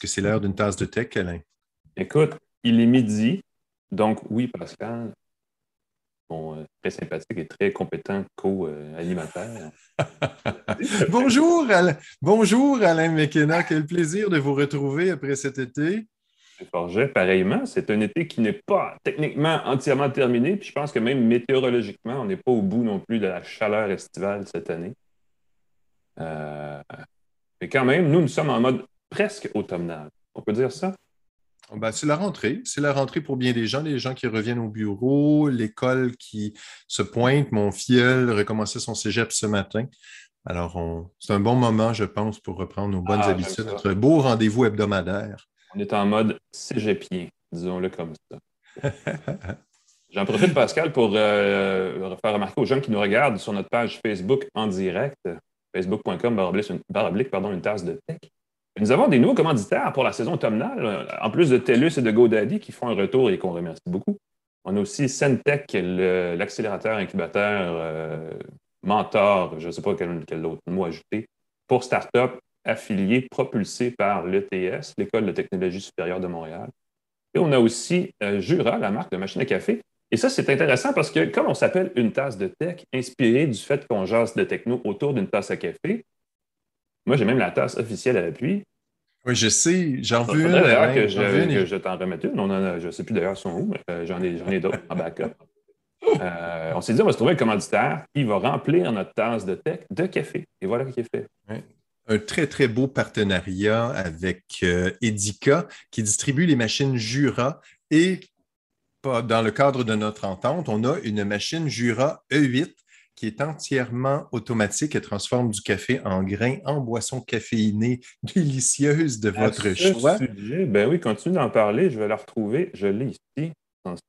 Est-ce que c'est l'heure d'une tasse de tech, Alain? Écoute, il est midi, donc oui, Pascal, mon euh, très sympathique et très compétent co-alimentaire. Bonjour, Alain. Bonjour, Alain McKenna. Quel plaisir de vous retrouver après cet été. Forget, pareillement. C'est un été qui n'est pas techniquement entièrement terminé. Puis je pense que même météorologiquement, on n'est pas au bout non plus de la chaleur estivale cette année. Euh, mais quand même, nous, nous sommes en mode presque automnal. On peut dire ça? Ben, c'est la rentrée. C'est la rentrée pour bien des gens, les gens qui reviennent au bureau, l'école qui se pointe. Mon filleul recommençait son cégep ce matin. Alors, c'est un bon moment, je pense, pour reprendre nos bonnes ah, habitudes, notre beau rendez-vous hebdomadaire. On est en mode cégepien, disons-le comme ça. J'en profite, Pascal, pour euh, faire remarquer aux gens qui nous regardent sur notre page Facebook en direct, facebook.com, baroblique, pardon, une tasse de tech. Nous avons des nouveaux commanditaires pour la saison automnale, en plus de TELUS et de GoDaddy qui font un retour et qu'on remercie beaucoup. On a aussi Centech, l'accélérateur incubateur euh, mentor, je ne sais pas quel, autre mot ajouter, pour start-up affiliés propulsés par l'ETS, l'École de technologie supérieure de Montréal. Et on a aussi euh, Jura, la marque de machine à café. Et ça, c'est intéressant parce que comme on s'appelle une tasse de tech, inspirée du fait qu'on jase de techno autour d'une tasse à café, moi, j'ai même la tasse officielle à l'appui. Oui, je sais. J'en veux une. d'ailleurs que, je, t'en remette une. je ne sais plus d'ailleurs son où, mais euh, j'en ai, ai d'autres en backup. Euh, on s'est dit, on va se trouver un commanditaire qui va remplir notre tasse de tech de café. Et voilà ce qui est fait. Un très, très beau partenariat avec euh, Edica qui distribue les machines Jura et dans le cadre de notre entente, on a une machine Jura E8 qui est entièrement automatique et transforme du café en grains en boisson caféinée délicieuse de votre choix. ben oui, continue d'en parler, je vais la retrouver. Je l'ai ici.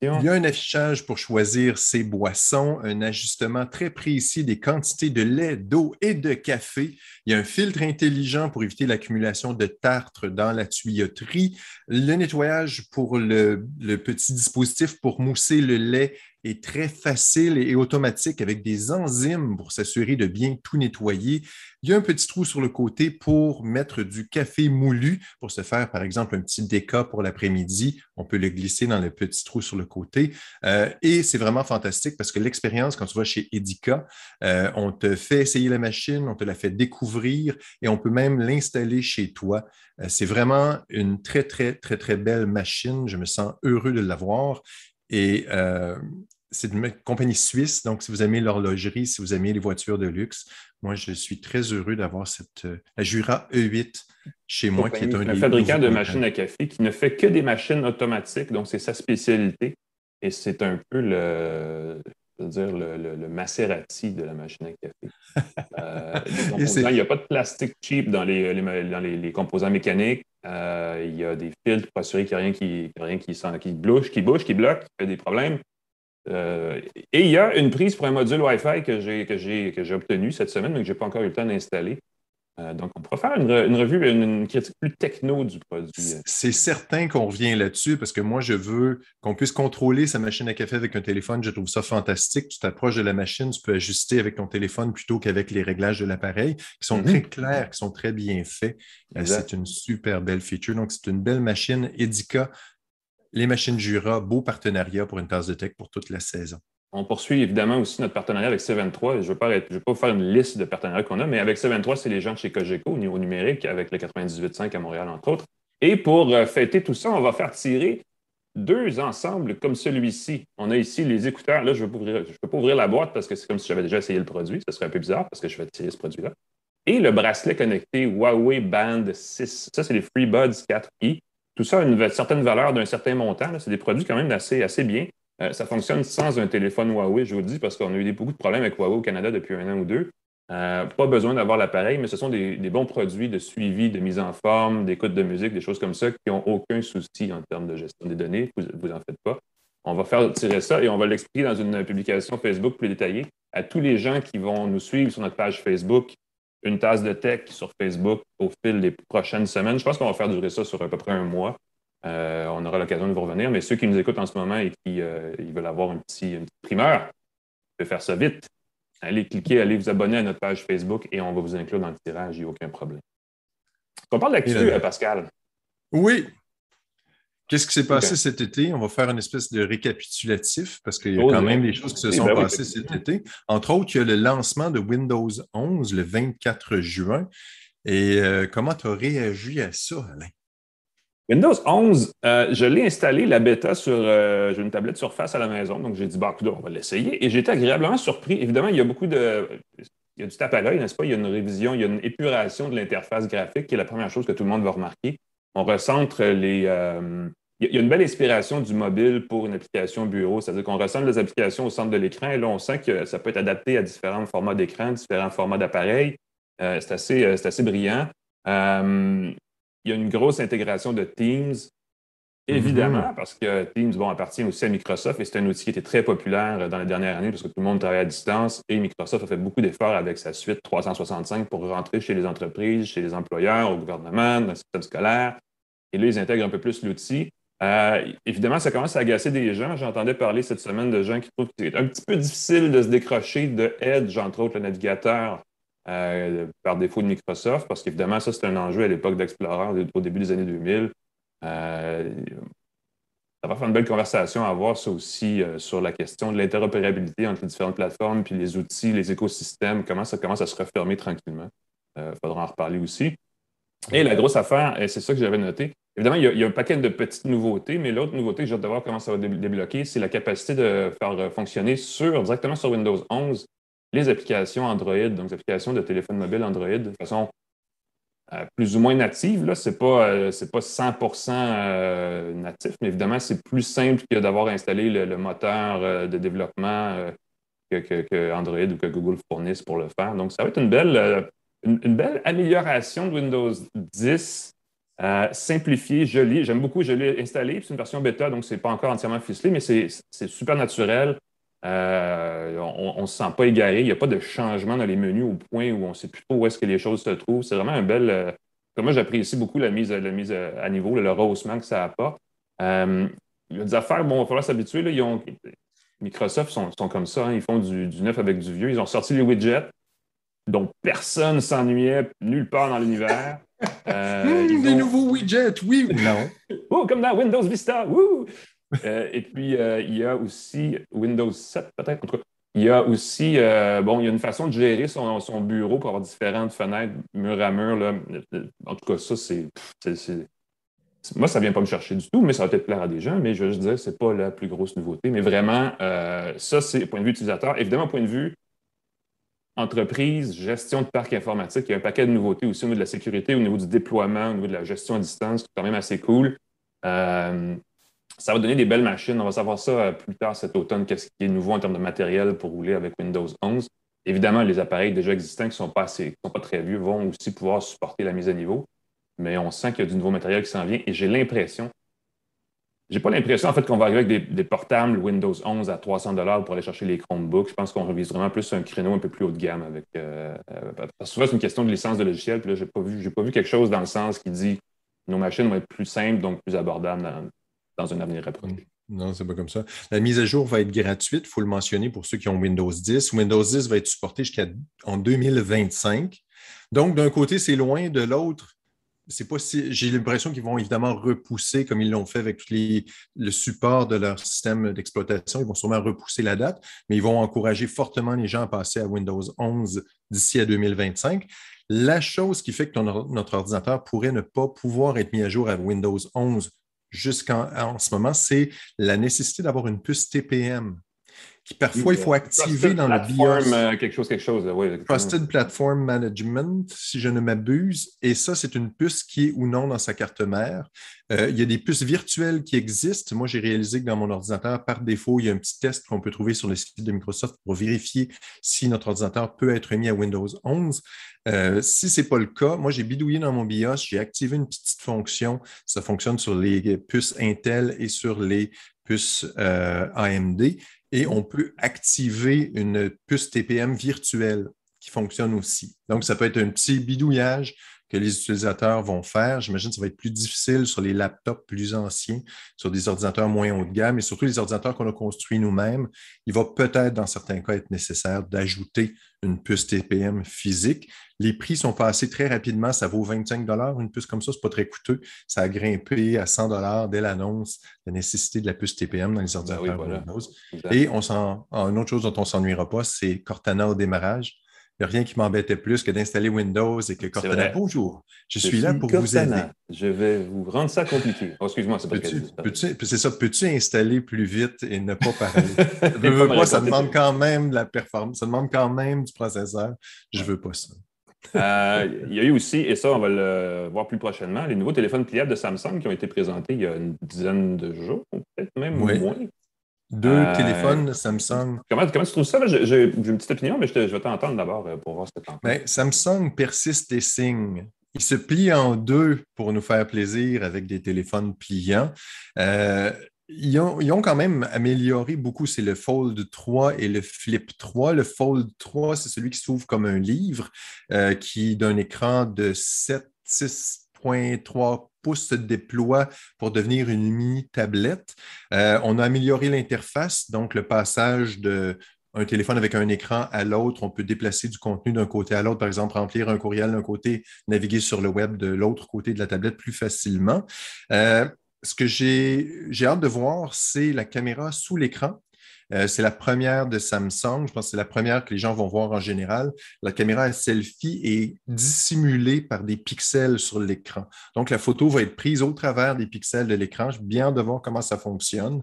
Il y a un affichage pour choisir ses boissons, un ajustement très précis des quantités de lait, d'eau et de café. Il y a un filtre intelligent pour éviter l'accumulation de tartre dans la tuyauterie, le nettoyage pour le, le petit dispositif pour mousser le lait est très facile et automatique avec des enzymes pour s'assurer de bien tout nettoyer. Il y a un petit trou sur le côté pour mettre du café moulu pour se faire, par exemple, un petit déca pour l'après-midi. On peut le glisser dans le petit trou sur le côté. Euh, et c'est vraiment fantastique parce que l'expérience, quand tu vas chez Edica, euh, on te fait essayer la machine, on te la fait découvrir et on peut même l'installer chez toi. Euh, c'est vraiment une très, très, très, très belle machine. Je me sens heureux de l'avoir. Et euh, c'est une compagnie suisse, donc si vous aimez l'horlogerie, si vous aimez les voitures de luxe, moi, je suis très heureux d'avoir cette euh, la Jura E8 chez moi, qui est un, fabricant de machines à café qui ne fait que des machines automatiques, donc c'est sa spécialité. Et c'est un peu le, dire, le, le, Maserati de la machine à café. Euh, il n'y a pas de plastique cheap dans les, dans les, composants mécaniques. Euh, il y a des filtres pour assurer qu'il n'y a rien qui, rien qui, qui qui bouge, qui bloque, qui fait des problèmes. Euh, et il y a une prise pour un module Wi-Fi que j'ai obtenu cette semaine, mais que je n'ai pas encore eu le temps d'installer. Euh, donc, on pourra faire une, revue, une, critique plus techno du produit. C'est certain qu'on revient là-dessus parce que moi, je veux qu'on puisse contrôler sa machine à café avec un téléphone. Je trouve ça fantastique. Tu t'approches de la machine, tu peux ajuster avec ton téléphone plutôt qu'avec les réglages de l'appareil qui sont mhm. très clairs, qui sont très bien faits. Euh, c'est une super belle feature. Donc, c'est une belle machine Edica. Les machines Jura, beau partenariat pour une tasse de tech pour toute la saison. On poursuit évidemment aussi notre partenariat avec C23. Je ne vais, pas, vais pas vous faire une liste de partenariats qu'on a, mais avec C23, c'est les gens de chez Cogeco au niveau numérique, avec le 98.5 à Montréal, entre autres. Et pour euh, fêter tout ça, on va faire tirer deux ensembles comme celui-ci. On a ici les écouteurs. Là, je ne peux pas ouvrir la boîte parce que c'est comme si j'avais déjà essayé le produit. Ce serait un peu bizarre parce que je vais tirer ce produit-là. Et le bracelet connecté Huawei Band 6. Ça, c'est les FreeBuds 4i. Tout ça a une certaine valeur d'un certain montant. C'est des produits quand même assez bien. Euh, ça fonctionne sans un téléphone Huawei, je vous le dis, parce qu'on a eu beaucoup de problèmes avec Huawei au Canada depuis un an ou deux. Euh, pas besoin d'avoir l'appareil, mais ce sont des, bons produits de suivi, de mise en forme, d'écoute de musique, des choses comme ça qui n'ont aucun souci en termes de gestion des données. Vous, vous en faites pas. On va faire tirer ça et on va l'expliquer dans une publication Facebook plus détaillée à tous les gens qui vont nous suivre sur notre page Facebook, une tasse de tech sur Facebook au fil des prochaines semaines. Je pense qu'on va faire durer ça sur à peu près un mois. Euh, on aura l'occasion de vous revenir. Mais ceux qui nous écoutent en ce moment et qui euh, veulent avoir un petit, une petite primeur, vous pouvez faire ça vite. Allez cliquer, allez vous abonner à notre page Facebook et on va vous inclure dans le tirage, il n'y a aucun problème. On parle d'actu, euh, Pascal? Oui. Qu'est-ce qui s'est passé cet été? On va faire une espèce de récapitulatif parce qu'il y a Oh, quand même des choses qui se sont ben oui, passées cet été. Entre autres, il y a le lancement de Windows 11 le 24 juin. Et euh, comment tu as réagi à ça, Alain? Windows 11, euh, je l'ai installé, la bêta, sur euh, j'ai une tablette Surface à la maison, donc j'ai dit, bah, écoute, on va l'essayer. Et j'ai été agréablement surpris. Évidemment, il y a beaucoup de. Il y a du tape à l'œil, n'est-ce pas? Il y a une révision, il y a une épuration de l'interface graphique, qui est la première chose que tout le monde va remarquer. On recentre les. euh, il y a- une belle inspiration du mobile pour une application bureau, c'est-à-dire qu'on recentre les applications au centre de l'écran et là, on sent que ça peut être adapté à différents formats d'écran, différents formats d'appareils. C'est assez, assez brillant. Euh, il y a une grosse intégration de Teams, évidemment, parce que Teams bon, appartient aussi à Microsoft et c'est un outil qui était très populaire dans les dernières années parce que tout le monde travaille à distance et Microsoft a fait beaucoup d'efforts avec sa suite 365 pour rentrer chez les entreprises, chez les employeurs, au gouvernement, dans le système scolaire. Et là, ils intègrent un peu plus l'outil. Euh, évidemment, ça commence à agacer des gens. J'entendais parler cette semaine de gens qui trouvent que c'est un petit peu difficile de se décrocher de Edge, entre autres le navigateur euh, par défaut de Microsoft, parce qu'évidemment, ça, c'est un enjeu à l'époque d'Explorer, au début des années 2000. Euh, ça va faire une belle conversation à avoir, ça aussi, euh, sur la question de l'interopérabilité entre les différentes plateformes, puis les outils, les écosystèmes, comment ça commence à se refermer tranquillement. Il faudra en reparler aussi. Et la grosse affaire, c'est ça que j'avais noté, évidemment, il y, a, il y, a, un paquet de petites nouveautés, mais l'autre nouveauté que j'ai hâte de voir comment ça va débloquer, c'est la capacité de faire fonctionner sur, directement sur Windows 11 les applications Android, donc les applications de téléphone mobile Android de façon euh, plus ou moins native. Ce n'est pas, euh, pas 100 euh, natif, mais évidemment, c'est plus simple que d'avoir installé le, moteur euh, de développement que, Android ou que Google fournisse pour le faire. Donc, ça va être une belle, une, une belle amélioration de Windows 10. Euh, simplifié, joli. J'aime beaucoup, je l'ai installé. C'est une version bêta, donc ce n'est pas encore entièrement ficelé, mais c'est super naturel. Euh, on ne se sent pas égaré. Il n'y a pas de changement dans les menus au point où on ne sait plus trop où est-ce que les choses se trouvent. C'est vraiment un bel. Euh, moi, j'apprécie beaucoup la mise, la mise à niveau, le rehaussement que ça apporte. Euh, il y a des affaires, bon, il va falloir s'habituer. Microsoft sont, sont, comme ça, hein, ils font du, du, neuf avec du vieux. Ils ont sorti les widgets dont personne ne s'ennuyait nulle part dans l'univers. Euh, mmh, des ont... nouveaux widgets, oui ou non? oh, comme dans Windows Vista, wouh! Euh, et puis, euh, il y a aussi Windows 7, peut-être. En tout cas, il y a aussi, euh, bon, il y a une façon de gérer son, bureau pour avoir différentes fenêtres mur à mur. Là. En tout cas, ça, c'est. Moi, ça ne vient pas me chercher du tout, mais ça va peut-être plaire à des gens, mais je veux juste dire, ce n'est pas la plus grosse nouveauté. Mais vraiment, ça, c'est point de vue utilisateur. Évidemment, point de vue entreprise, gestion de parc informatique, il y a un paquet de nouveautés aussi au niveau de la sécurité, au niveau du déploiement, au niveau de la gestion à distance, qui est quand même assez cool. Euh, ça va donner des belles machines. On va savoir ça plus tard cet automne, qu'est-ce qui est nouveau en termes de matériel pour rouler avec Windows 11. Évidemment, les appareils déjà existants qui ne sont, pas sont pas très vieux vont aussi pouvoir supporter la mise à niveau, mais on sent qu'il y a du nouveau matériel qui s'en vient et j'ai l'impression, j'ai pas l'impression en fait qu'on va arriver avec des, portables Windows 11 à 300 pour aller chercher les Chromebooks. Je pense qu'on revise vraiment plus un créneau un peu plus haut de gamme avec. Euh, parce que souvent, c'est une question de licence de logiciel. Puis là, j'ai pas vu, pas vu quelque chose dans le sens qui dit nos machines vont être plus simples, donc plus abordables dans un avenir rapproché. Non, c'est pas comme ça. La mise à jour va être gratuite, il faut le mentionner pour ceux qui ont Windows 10. Windows 10 va être supporté jusqu'en 2025. Donc, d'un côté, c'est loin, de l'autre, c'est pas si. J'ai l'impression qu'ils vont évidemment repousser, comme ils l'ont fait avec le support de leur système d'exploitation, ils vont sûrement repousser la date, mais ils vont encourager fortement les gens à passer à Windows 11 d'ici à 2025. La chose qui fait que notre ordinateur pourrait ne pas pouvoir être mis à jour à Windows 11 jusqu'en en ce moment, c'est la nécessité d'avoir une puce TPM qui parfois il faut activer dans le BIOS. Euh, quelque chose, quelque chose. Oui, Trusted Platform Management, si je ne m'abuse. Et ça, c'est une puce qui est ou non dans sa carte mère. Euh, il y a des puces virtuelles qui existent. Moi, j'ai réalisé que dans mon ordinateur, par défaut, il y a un petit test qu'on peut trouver sur le site de Microsoft pour vérifier si notre ordinateur peut être mis à Windows 11. Euh, si ce n'est pas le cas, moi, j'ai bidouillé dans mon BIOS, j'ai activé une petite fonction. Ça fonctionne sur les puces Intel et sur les puces euh, AMD. Et on peut activer une puce TPM virtuelle qui fonctionne aussi. Donc, ça peut être un petit bidouillage que les utilisateurs vont faire. J'imagine que ça va être plus difficile sur les laptops plus anciens, sur des ordinateurs moins haut de gamme et surtout les ordinateurs qu'on a construits nous-mêmes. Il va peut-être, dans certains cas, être nécessaire d'ajouter une puce TPM physique. Les prix sont passés très rapidement. Ça vaut 25 une puce comme ça, ce n'est pas très coûteux. Ça a grimpé à 100 dès l'annonce la nécessité de la puce TPM dans les ben ordinateurs Windows. Et on une autre chose dont on ne s'ennuiera pas, c'est Cortana au démarrage n'y a rien qui m'embêtait plus que d'installer Windows et que Cortana, bonjour, je, suis, là pour vous aider. Je vais vous rendre ça compliqué. Oh, excuse-moi, c'est pas peux C'est ça, peux-tu installer plus vite et ne pas parler? ça demande quand même la performance, ça demande quand même du processeur. Je ne veux pas ça. Euh, il y a eu aussi, et ça, on va le voir plus prochainement, les nouveaux téléphones pliables de Samsung qui ont été présentés il y a une dizaine de jours, peut-être même moins. Deux euh, téléphones Samsung. Comment, comment, tu trouves ça? J'ai une petite opinion, mais je, vais t'entendre d'abord euh, pour voir ce que ben, Samsung persiste et signe. Il se plie en deux pour nous faire plaisir avec des téléphones pliants. Euh, ils, ont, ils, ont, quand même amélioré beaucoup. C'est le Fold 3 et le Flip 3. Le Fold 3, c'est celui qui s'ouvre comme un livre, qui d'un écran de 7, 6.3 pouces se déploie pour devenir une mini-tablette. Euh, on a amélioré l'interface, donc le passage de un téléphone avec un écran à l'autre, on peut déplacer du contenu d'un côté à l'autre, par exemple, remplir un courriel d'un côté, naviguer sur le web de l'autre côté de la tablette plus facilement. Euh, ce que j'ai hâte de voir, c'est la caméra sous l'écran. Euh, c'est la première de Samsung. Je pense que c'est la première que les gens vont voir en général. La caméra selfie est dissimulée par des pixels sur l'écran. Donc, la photo va être prise au travers des pixels de l'écran. Je bien de voir comment ça fonctionne.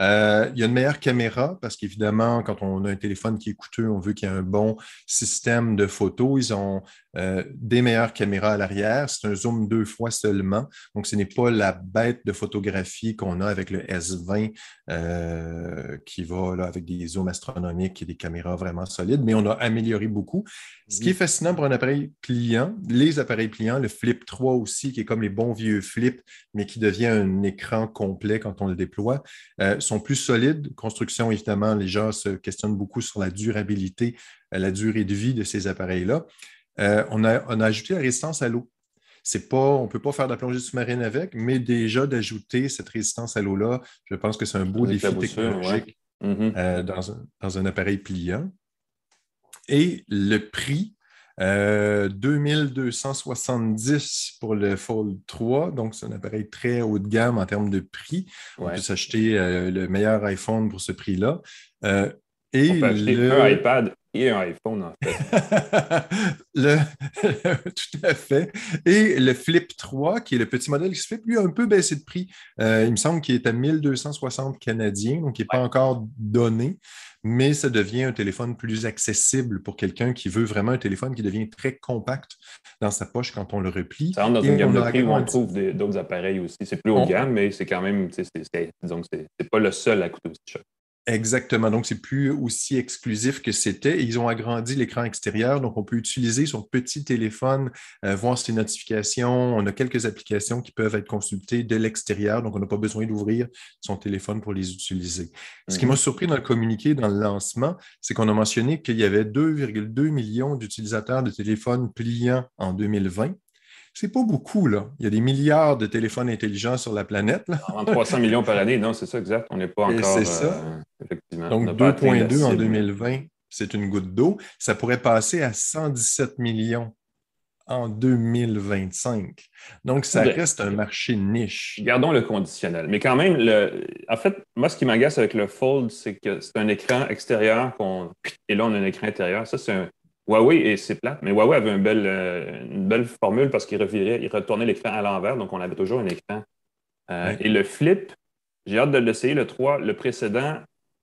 Euh, il y a une meilleure caméra parce qu'évidemment, quand on a un téléphone qui est coûteux, on veut qu'il y ait un bon système de photos. Ils ont euh, des meilleures caméras à l'arrière. C'est un zoom deux fois seulement. Donc, ce n'est pas la bête de photographie qu'on a avec le S20 euh, qui va là, avec des zooms astronomiques et des caméras vraiment solides, mais on a amélioré beaucoup. Ce qui est fascinant pour un appareil pliant, les appareils pliants, le Flip 3 aussi, qui est comme les bons vieux Flip, mais qui devient un écran complet quand on le déploie, euh, sont plus solides. Construction, évidemment, les gens se questionnent beaucoup sur la durabilité, la durée de vie de ces appareils-là. Euh, on, a, ajouté la résistance à l'eau. Pas, on ne peut pas faire de la plongée sous-marine avec, mais déjà d'ajouter cette résistance à l'eau-là, je pense que c'est un beau défi technologique mm-hmm. euh, dans, un, appareil pliant. Et le prix, 2270 euh, pour le Fold 3, donc c'est un appareil très haut de gamme en termes de prix. On peut s'acheter le meilleur iPhone pour ce prix-là. Et on peut le... un iPad et un iPhone, en fait. tout à fait. Et le Flip 3, qui est le petit modèle qui se fait, lui, un peu baissé de prix. Euh, il me semble qu'il est à 1260 canadiens, donc il n'est pas encore donné, mais ça devient un téléphone plus accessible pour quelqu'un qui veut vraiment un téléphone qui devient très compact dans sa poche quand on le replie. Ça rentre dans une gamme de prix où on trouve d'autres appareils aussi. C'est plus haut de gamme, mais c'est quand même, disons c'est pas le seul à coûter aussi cher. Exactement. Donc, c'est plus aussi exclusif que c'était. Ils ont agrandi l'écran extérieur, donc on peut utiliser son petit téléphone, euh, voir ses notifications. On a quelques applications qui peuvent être consultées de l'extérieur, donc on n'a pas besoin d'ouvrir son téléphone pour les utiliser. Ce qui m'a mhm. surpris dans le communiqué, dans le lancement, c'est qu'on a mentionné qu'il y avait 2,2 millions d'utilisateurs de téléphones pliants en 2020 c'est pas beaucoup, là. Il y a des milliards de téléphones intelligents sur la planète. Là. 300 millions par année, non, c'est ça, exact. On n'est pas encore. C'est ça. Euh, effectivement. Donc, 2,2 en 2020, c'est une goutte d'eau. Ça pourrait passer à 117 millions en 2025. Donc, ça reste un marché niche. Gardons le conditionnel. Mais quand même, le... en fait, moi, ce qui m'agace avec le Fold, c'est que c'est un écran extérieur qu'on... et là, on a un écran intérieur. Ça, c'est un Huawei, et c'est plate, mais Huawei avait une belle, euh, une belle formule parce qu'il il retournait l'écran à l'envers, donc on avait toujours un écran. Euh, et le flip, j'ai hâte de l'essayer, le 3, le précédent,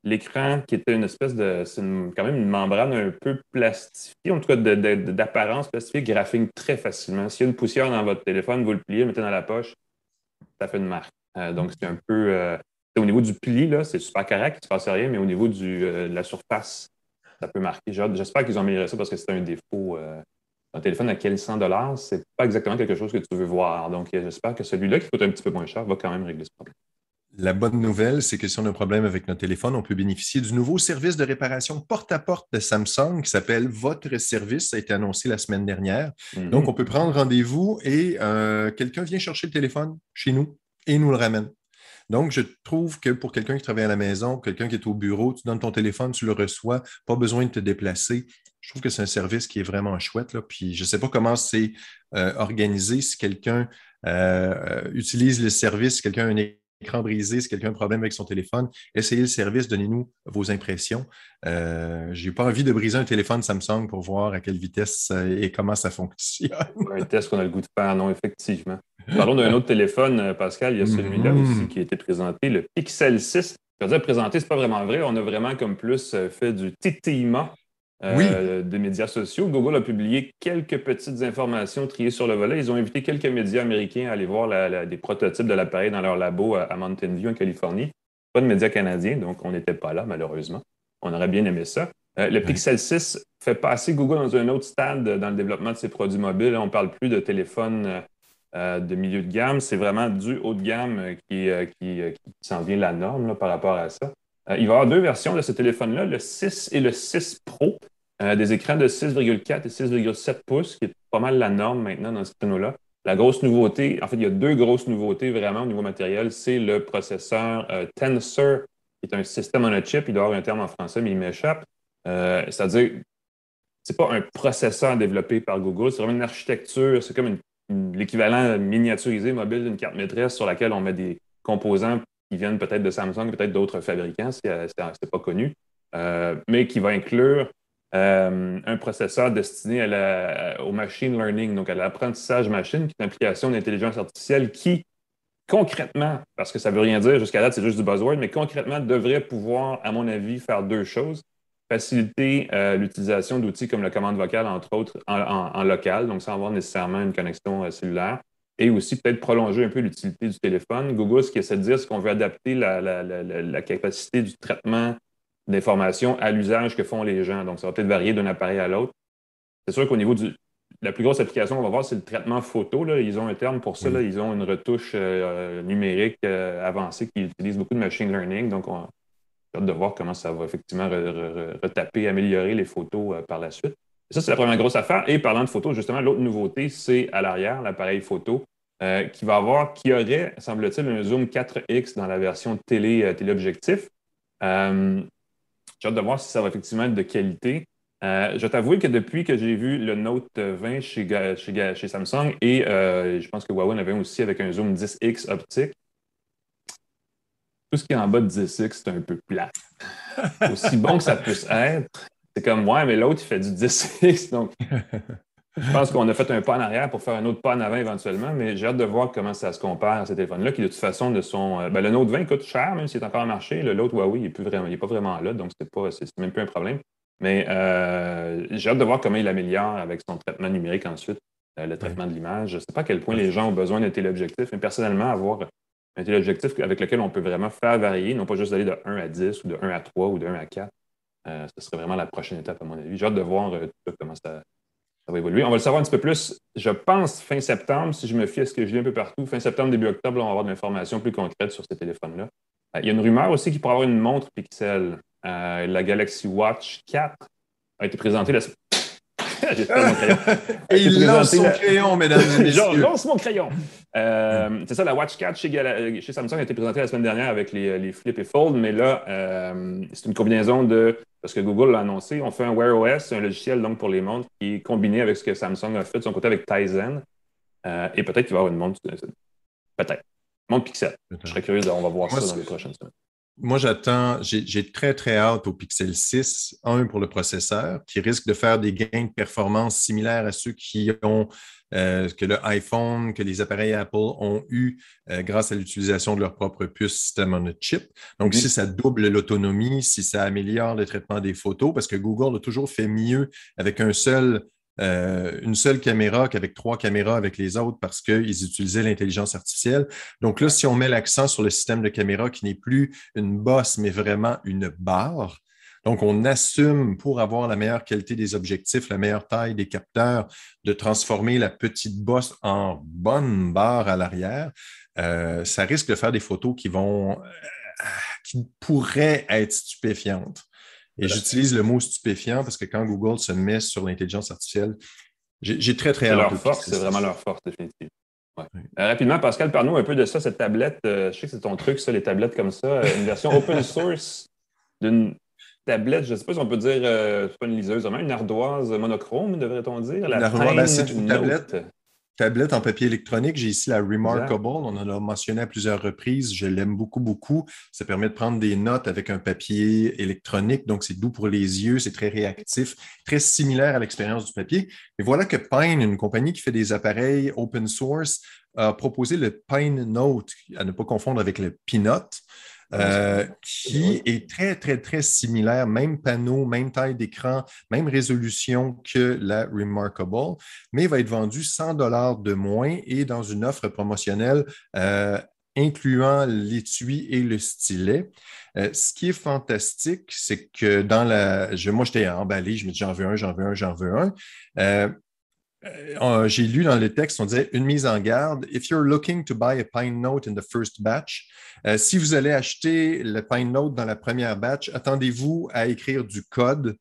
l'écran qui était une espèce de. C'est quand même une membrane un peu plastifiée, en tout cas d'apparence plastifiée, graphine très facilement. S'il y a une poussière dans votre téléphone, vous le pliez, mettez dans la poche, ça fait une marque. Euh, donc, c'est un peu. au niveau du pli, là, c'est super correct, il ne se passe rien, mais au niveau du, de la surface, ça peut marquer. J'espère qu'ils ont amélioré ça parce que c'est un défaut. Euh, un téléphone à 100 c'est pas exactement quelque chose que tu veux voir. Donc, j'espère que celui-là, qui coûte un petit peu moins cher, va quand même régler ce problème. La bonne nouvelle, c'est que si on a un problème avec notre téléphone, on peut bénéficier du nouveau service de réparation porte-à-porte de Samsung qui s'appelle Votre service. Ça a été annoncé la semaine dernière. Mhm. Donc, on peut prendre rendez-vous et euh, quelqu'un vient chercher le téléphone chez nous et nous le ramène. Donc, je trouve que pour quelqu'un qui travaille à la maison, quelqu'un qui est au bureau, tu donnes ton téléphone, tu le reçois, pas besoin de te déplacer. Je trouve que c'est un service qui est vraiment chouette. Là. Puis, je ne sais pas comment c'est euh, organisé si quelqu'un euh, utilise le service, si quelqu'un a un écran brisé, si quelqu'un a un problème avec son téléphone, essayez le service, donnez-nous vos impressions. Euh, je n'ai pas envie de briser un téléphone Samsung pour voir à quelle vitesse euh, et comment ça fonctionne. un test qu'on a le goût de faire, non, effectivement. Parlons d'un autre téléphone, euh, Pascal, il y a celui-là mm-hmm. aussi qui a été présenté, le Pixel 6. Je veux dire, présenté, ce n'est pas vraiment vrai. On a vraiment comme plus fait du titillement euh, des médias sociaux. Google a publié quelques petites informations triées sur le volet. Ils ont invité quelques médias américains à aller voir des prototypes de l'appareil dans leur labo à, Mountain View, en Californie. Pas de médias canadiens, donc on n'était pas là, malheureusement. On aurait bien aimé ça. Euh, le Pixel 6 fait passer Google dans un autre stade dans le développement de ses produits mobiles. On ne parle plus de téléphone euh, de milieu de gamme. C'est vraiment du haut de gamme qui, qui, s'en vient la norme par rapport à ça. Euh, il va y avoir deux versions de ce téléphone-là, le 6 et le 6 Pro, euh, des écrans de 6,4 et 6,7 pouces, qui est pas mal la norme maintenant dans ce créneau-là. La grosse nouveauté, en fait, il y a deux grosses nouveautés vraiment au niveau matériel. C'est le processeur euh, Tensor, qui est un système en a chip. Il doit avoir un terme en français, mais il m'échappe. C'est-à-dire, ce n'est pas un processeur développé par Google, c'est vraiment une architecture, c'est comme l'équivalent miniaturisé mobile d'une carte maîtresse sur laquelle on met des composants qui viennent peut-être de Samsung, peut-être d'autres fabricants, ce n'est pas connu, euh, mais qui va inclure euh, un processeur destiné au machine learning, donc à l'apprentissage machine, qui est une application d'intelligence artificielle qui, concrètement, parce que ça ne veut rien dire jusqu'à date, c'est juste du buzzword, mais concrètement devrait pouvoir, à mon avis, faire deux choses. Faciliter euh, l'utilisation d'outils comme la commande vocale, entre autres, en, local, donc sans avoir nécessairement une connexion cellulaire et aussi peut-être prolonger un peu l'utilité du téléphone. Google, ce qu'il essaie de dire, c'est qu'on veut adapter la, capacité du traitement d'informations à l'usage que font les gens. Donc, ça va peut-être varier d'un appareil à l'autre. C'est sûr qu'au niveau du. La plus grosse application qu'on va voir, c'est le traitement photo. Là. Ils ont un terme pour ça. Ils ont une retouche euh, numérique euh, avancée qui utilise beaucoup de machine learning. Donc, on a hâte de voir comment ça va effectivement retaper, améliorer les photos euh, par la suite. Ça, c'est la première grosse affaire. Et parlant de photos, justement, l'autre nouveauté, c'est à l'arrière, l'appareil photo, euh, qui va avoir, qui aurait, semble-t-il, un zoom 4X dans la version télé, euh, téléobjectif. J'ai hâte de voir si ça va effectivement être de qualité. je vais t'avouer que depuis que j'ai vu le Note 20 chez, chez, Samsung et je pense que Huawei en avait aussi avec un zoom 10X optique, tout ce qui est en bas de 10X, c'est un peu plat. Aussi bon que ça puisse être, c'est comme, ouais, mais l'autre, il fait du 10X. Donc, je pense qu'on a fait un pas en arrière pour faire un autre pas en avant éventuellement, mais j'ai hâte de voir comment ça se compare à ces téléphones-là, qui de toute façon de son. Euh, ben, le Note 20 coûte cher, même s'il est encore à marché. L'autre Huawei, il n'est pas vraiment là, donc c'est pas, même plus un problème. Mais euh, j'ai hâte de voir comment il améliore avec son traitement numérique ensuite, euh, le traitement de l'image. Je ne sais pas à quel point les gens ont besoin d'un téléobjectif, mais personnellement, avoir un téléobjectif avec lequel on peut vraiment faire varier, non pas juste aller de 1 à 10 ou de 1 à 3 ou de 1 à 4, euh, ce serait vraiment la prochaine étape, à mon avis. J'ai hâte de voir euh, comment ça, va évoluer. On va le savoir un petit peu plus, je pense, fin septembre, si je me fie à ce que je lis un peu partout. Fin septembre, début octobre, on va avoir de l'information plus concrète sur ces téléphones-là. Euh, il y a une rumeur aussi qu'il pourrait avoir une montre Pixel. la Galaxy Watch 4 a été présentée la, Et il lance son crayon, mesdames et messieurs. lance mon crayon. Euh, c'est ça, la Watch 4 chez, chez, Samsung a été présentée la semaine dernière avec les, les Flip et Fold, mais là, euh, c'est une combinaison de. Parce que Google l'a annoncé, on fait un Wear OS, un logiciel donc pour les montres qui est combiné avec ce que Samsung a fait de son côté avec Tizen. Euh, et peut-être qu'il va y avoir une montre. Peut-être. Montre Pixel. Je serais curieux, on va voir ça dans les prochaines semaines moi, j'attends, j'ai très, très hâte au Pixel 6. Un, pour le processeur, qui risque de faire des gains de performance similaires à ceux qui ont, euh, que le iPhone, que les appareils Apple ont eu euh, grâce à l'utilisation de leur propre puce système on a chip. Donc, si ça double l'autonomie, si ça améliore le traitement des photos, parce que Google a toujours fait mieux avec un seul euh, une seule caméra qu'avec trois caméras avec les autres parce qu'ils utilisaient l'intelligence artificielle. Donc là, si on met l'accent sur le système de caméra qui n'est plus une bosse, mais vraiment une barre, donc, on assume pour avoir la meilleure qualité des objectifs, la meilleure taille des capteurs, de transformer la petite bosse en bonne barre à l'arrière. euh, ça risque de faire des photos qui vont qui pourraient être stupéfiantes. Et j'utilise le mot stupéfiant parce que quand Google se met sur l'intelligence artificielle, j'ai très, très hâte. leur force, c'est vraiment leur force, définitivement. rapidement, Pascal, parle-nous un peu de ça, cette tablette. je sais que c'est ton truc, ça, les tablettes comme ça. une version open source d'une tablette, je ne sais pas si on peut dire, euh, c'est pas une liseuse, vraiment une ardoise monochrome, devrait-on dire? La ben, c'est une tablette, tablette en papier électronique. J'ai ici la Remarkable. On en a mentionné à plusieurs reprises. Je l'aime beaucoup, beaucoup. Ça permet de prendre des notes avec un papier électronique. Donc, c'est doux pour les yeux, c'est très réactif, très similaire à l'expérience du papier. Et voilà que Pine, une compagnie qui fait des appareils open source, a proposé le Pine Note, à ne pas confondre avec le Peanut. Euh, qui est très, très, très similaire, même panneau, même taille d'écran, même résolution que la Remarkable, mais va être vendu 100 dollars de moins et dans une offre promotionnelle euh, incluant l'étui et le stylet. Euh, ce qui est fantastique, c'est que dans la. Je, moi, j'étais emballé, je me dis j'en veux un, j'en veux un, j'en veux un. Euh, j'ai lu dans le texte, on disait une mise en garde. If you're looking to buy a Pine Note in the first batch, euh, si vous allez acheter le Pine Note dans la première batch, attendez-vous à écrire du code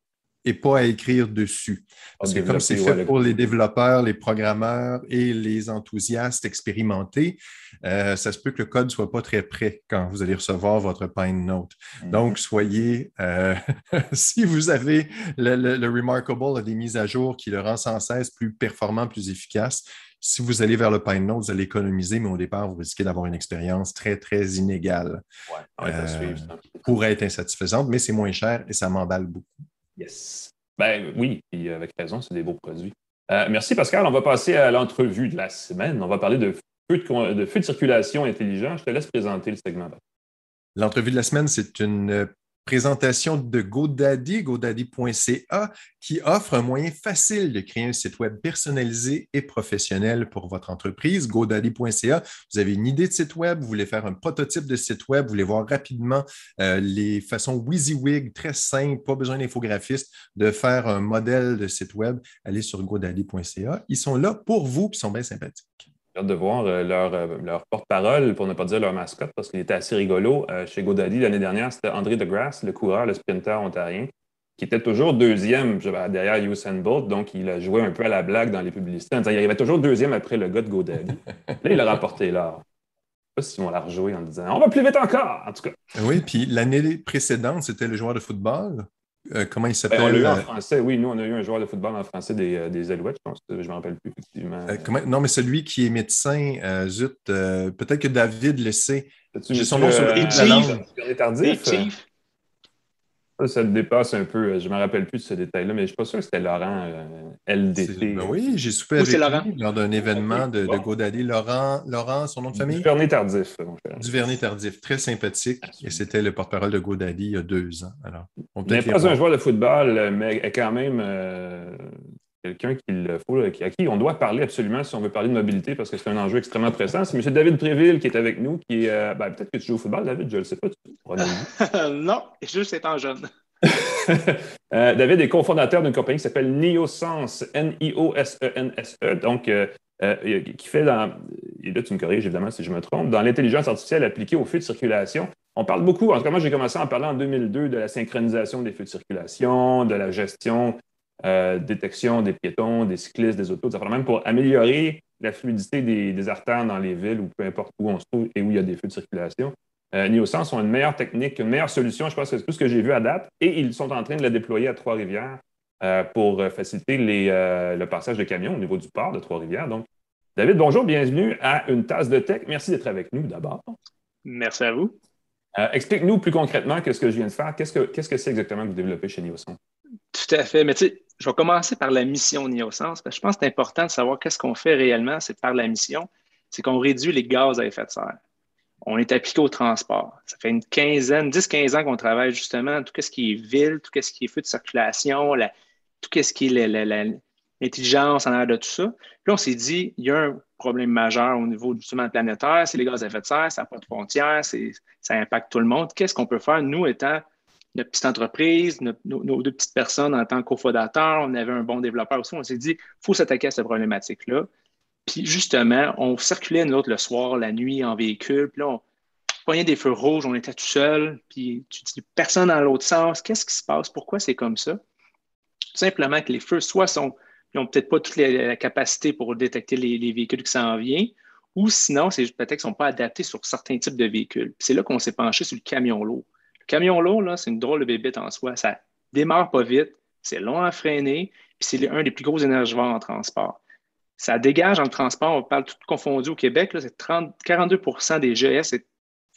et pas à écrire dessus. Parce que comme c'est fait pour les développeurs, les programmeurs et les enthousiastes expérimentés, euh, ça se peut que le code ne soit pas très prêt quand vous allez recevoir votre Pine Note. Mhm. Donc, soyez, euh, si vous avez le, Remarkable des mises à jour qui le rend sans cesse plus performant, plus efficace, si vous allez vers le Pine Note, vous allez économiser, mais au départ, vous risquez d'avoir une expérience très, très inégale. Ouais, euh, pourrait être insatisfaisante, mais c'est moins cher et ça m'emballe beaucoup. Yes. Ben oui, et avec raison, c'est des beaux produits. Euh, merci Pascal. On va passer à l'entrevue de la semaine. On va parler de feu de, de, feu de circulation intelligent. Je te laisse présenter le segment. L'entrevue de la semaine, c'est une présentation de GoDaddy, godaddy.ca, qui offre un moyen facile de créer un site web personnalisé et professionnel pour votre entreprise. GoDaddy.ca, vous avez une idée de site web, vous voulez faire un prototype de site web, vous voulez voir rapidement euh, les façons WYSIWYG, très simples, pas besoin d'infographiste, de faire un modèle de site web. Allez sur godaddy.ca. Ils sont là pour vous, et sont bien sympathiques de voir euh, euh, leur, porte-parole, pour ne pas dire leur mascotte, parce qu'il était assez rigolo. Euh, chez GoDaddy, l'année dernière, c'était André DeGrasse, le coureur, le sprinter ontarien, qui était toujours deuxième derrière Usain Bolt. Donc, il a joué un peu à la blague dans les publicités en disant qu'il arrivait toujours deuxième après le gars de GoDaddy. Là, il a remporté l'or. Je ne sais pas si on l'a rejoué en disant On va plus vite encore, en tout cas. Oui, puis l'année précédente, c'était le joueur de football. Euh, comment il s'appelle? Ben, en euh, français, oui. Nous, on a eu un joueur de football en français des, euh, des Alouettes, je pense. Je ne me rappelle plus, effectivement. non, mais celui qui est médecin, zut, peut-être que David le sait. J'ai son nom sur le tardif. Ça, le dépasse un peu. Je ne me rappelle plus de ce détail-là, mais je ne suis pas sûr que c'était Laurent LDT. Ben oui, j'ai soupé avec lui lors d'un événement de, de GoDaddy. Laurent, Laurent, son nom de famille? Duvernay Tardif. Duvernay Tardif, très sympathique. Et c'était le porte-parole de GoDaddy il y a deux ans. Alors, on n'est pas un joueur de football, mais quand même euh, quelqu'un faut, à qui on doit parler absolument si on veut parler de mobilité parce que c'est un enjeu extrêmement pressant. C'est M. David Préville qui est avec nous, qui est. Euh, ben, peut-être que tu joues au football, David, je ne le sais pas. non, juste étant jeune. Euh, David est cofondateur d'une compagnie qui s'appelle Neosense, N-I-O-S-E-N-S-E, e, donc qui fait dans, et là tu me corriges évidemment si je me trompe, dans l'intelligence artificielle appliquée aux feux de circulation. On parle beaucoup, en tout cas moi j'ai commencé à en parler en 2002 de la synchronisation des feux de circulation, de la gestion euh, détection des piétons, des cyclistes, des autos, même pour améliorer la fluidité des, artères dans les villes ou peu importe où on se trouve et où il y a des feux de circulation. Euh, Neosens ont une meilleure technique, une meilleure solution, je pense que c'est tout ce que j'ai vu à date, et ils sont en train de la déployer à Trois-Rivières euh, pour faciliter le passage de camions au niveau du port de Trois-Rivières. Donc, David, bonjour, bienvenue à Une tasse de tech. Merci d'être avec nous d'abord. Merci à vous. Explique-nous plus concrètement ce que je viens de faire. Qu'est-ce que c'est exactement que vous développez chez Neosens? Tout à fait. Mais tu sais, je vais commencer par la mission Niosens, parce que je pense que c'est important de savoir qu'est-ce qu'on fait réellement, c'est par la mission, c'est qu'on réduit les gaz à effet de serre. On est appliqué au transport. Ça fait une quinzaine, 10-15 ans qu'on travaille justement tout ce qui est ville, tout ce qui est feu de circulation, tout ce qui est l'intelligence en arrière de tout ça. Puis on s'est dit, il y a un problème majeur au niveau justement planétaire, c'est les gaz à effet de serre, ça n'a pas de frontières, ça impacte tout le monde. Qu'est-ce qu'on peut faire, nous, étant notre petite entreprise, nos, deux petites personnes en tant que cofondateurs, on avait un bon développeur aussi. On s'est dit, il faut s'attaquer à cette problématique-là. Puis justement, on circulait, nous autres, le soir, la nuit, en véhicule. Puis là, on poignait des feux rouges, on était tout seul. Puis tu dis, personne dans l'autre sens. Qu'est-ce qui se passe? Pourquoi c'est comme ça? Tout simplement que les feux, soit sont, ils n'ont peut-être pas toute la, capacité pour détecter les, véhicules qui s'en viennent, ou sinon, c'est peut-être qu'ils ne sont pas adaptés sur certains types de véhicules. C'est là qu'on s'est penché sur le camion lourd. Camion lourd, là, c'est une drôle de bébête en soi. Ça démarre pas vite, c'est long à freiner, puis c'est un des plus gros énergivores en transport. Ça dégage en transport, on parle tout confondu au Québec, c'est 42% des GS, c'est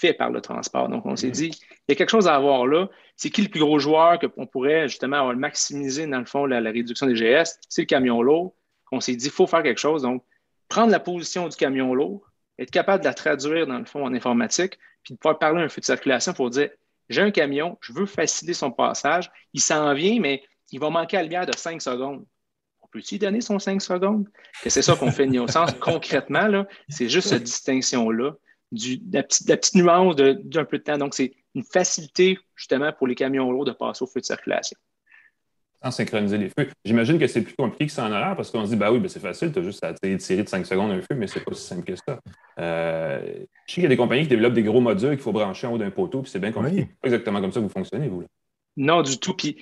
fait par le transport. Donc, on s'est mm-hmm. dit, il y a quelque chose à avoir là. C'est qui le plus gros joueur qu'on pourrait justement maximiser, dans le fond, la, réduction des GS? C'est le camion lourd. On s'est dit, il faut faire quelque chose. Donc, prendre la position du camion lourd, être capable de la traduire, dans le fond, en informatique, puis de pouvoir parler un feu de circulation pour dire, j'ai un camion, je veux faciliter son passage, il s'en vient, mais il va manquer à lumière de 5 secondes. On peut-tu donner son 5 secondes? c'est ça qu'on fait au sens concrètement, c'est juste cette distinction-là la, petite, nuance d'un peu de temps. Donc, c'est une facilité justement pour les camions lourds de passer au feu de circulation. Sans synchroniser les feux. J'imagine que c'est plus compliqué que ça en horaire parce qu'on se dit, bah oui, ben c'est facile, tu as juste à tirer de 5 secondes un feu, mais c'est pas aussi simple que ça. Euh, je sais qu'il y a des compagnies qui développent des gros modules qu'il faut brancher en haut d'un poteau, puis c'est bien compliqué. pas exactement comme ça que vous fonctionnez, vous. Là. Non, du tout. Puis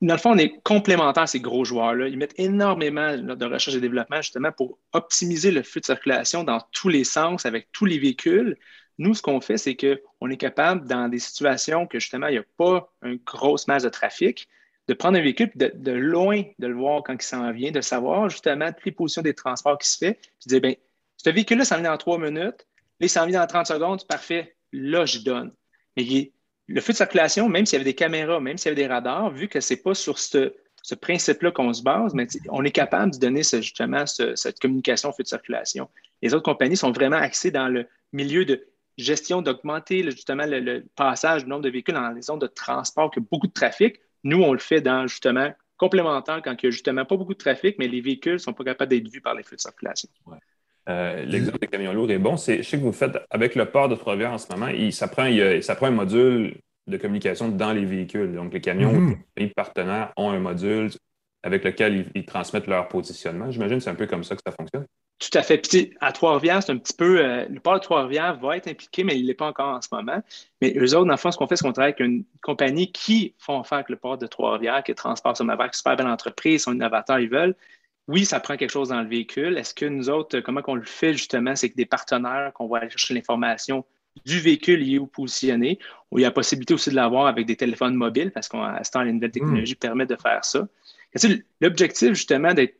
dans le fond, on est complémentaires à ces gros joueurs-là. Ils mettent énormément de recherche et développement justement pour optimiser le flux de circulation dans tous les sens avec tous les véhicules. Nous, ce qu'on fait, c'est qu'on est capable, dans des situations que justement, il n'y a pas une grosse masse de trafic, de prendre un véhicule, de, de loin, de le voir quand il s'en vient, de savoir justement toutes les positions des transports qui se fait, puis de dire, bien, ce véhicule-là s'en vient dans trois minutes, là, il s'en vient dans 30 secondes, parfait, là, je donne. Mais le feu de circulation, même s'il y avait des caméras, même s'il y avait des radars, vu que ce n'est pas sur ce, principe-là qu'on se base, mais on est capable de donner justement cette communication au feu de circulation. Les autres compagnies sont vraiment axées dans le milieu de gestion, d'augmenter justement le, passage du nombre de véhicules dans les zones de transport qui beaucoup de trafic. Nous, on le fait dans justement complémentaire quand il n'y a justement pas beaucoup de trafic, mais les véhicules ne sont pas capables d'être vus par les feux de circulation. Euh, l'exemple des camions lourds est bon. je sais que vous faites avec le port de Trois-Rivières en ce moment, ça, prend, ça prend un module de communication dans les véhicules. Donc, les camions, mm-hmm. les partenaires ont un module avec lequel ils, transmettent leur positionnement. J'imagine que c'est un peu comme ça que ça fonctionne. Tout à fait. Puis, à Trois-Rivières, c'est un petit peu. Euh, le port de Trois-Rivières va être impliqué, mais il ne l'est pas encore en ce moment. Mais eux autres, dans le fond, ce qu'on fait, c'est qu'on travaille avec une compagnie qui font affaire avec le port de Trois-Rivières, qui est Transport Sommaire, super belle entreprise, ils sont innovateurs, ils veulent oui, ça prend quelque chose dans le véhicule. Est-ce que nous autres, comment on le fait justement, c'est que des partenaires qu'on va aller chercher l'information du véhicule y est où positionné. il y a la possibilité aussi de l'avoir avec des téléphones mobiles parce qu'à ce temps, les nouvelles technologies permettent de faire ça. L'objectif, justement, d'être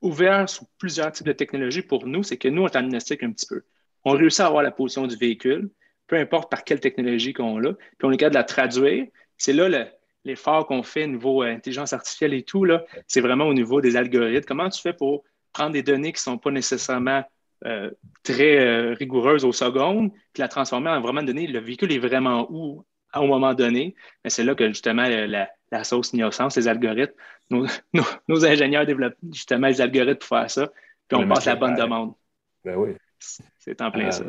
ouvert sur plusieurs types de technologies pour nous, c'est que nous, on diagnostique un petit peu. On réussit à avoir la position du véhicule, peu importe par quelle technologie qu'on a, puis on est capable de la traduire. C'est là le, l'effort qu'on fait au niveau euh, intelligence artificielle et tout, c'est vraiment au niveau des algorithmes. Comment tu fais pour prendre des données qui ne sont pas nécessairement euh, très euh, rigoureuses aux secondes, puis la transformer en vraiment données, le véhicule est vraiment où au moment donné? Mais c'est là que justement la, la sauce sens, les algorithmes, nos, ingénieurs développent justement les algorithmes pour faire ça, puis on passe la bonne demande. Ben oui. C'est en plein ça.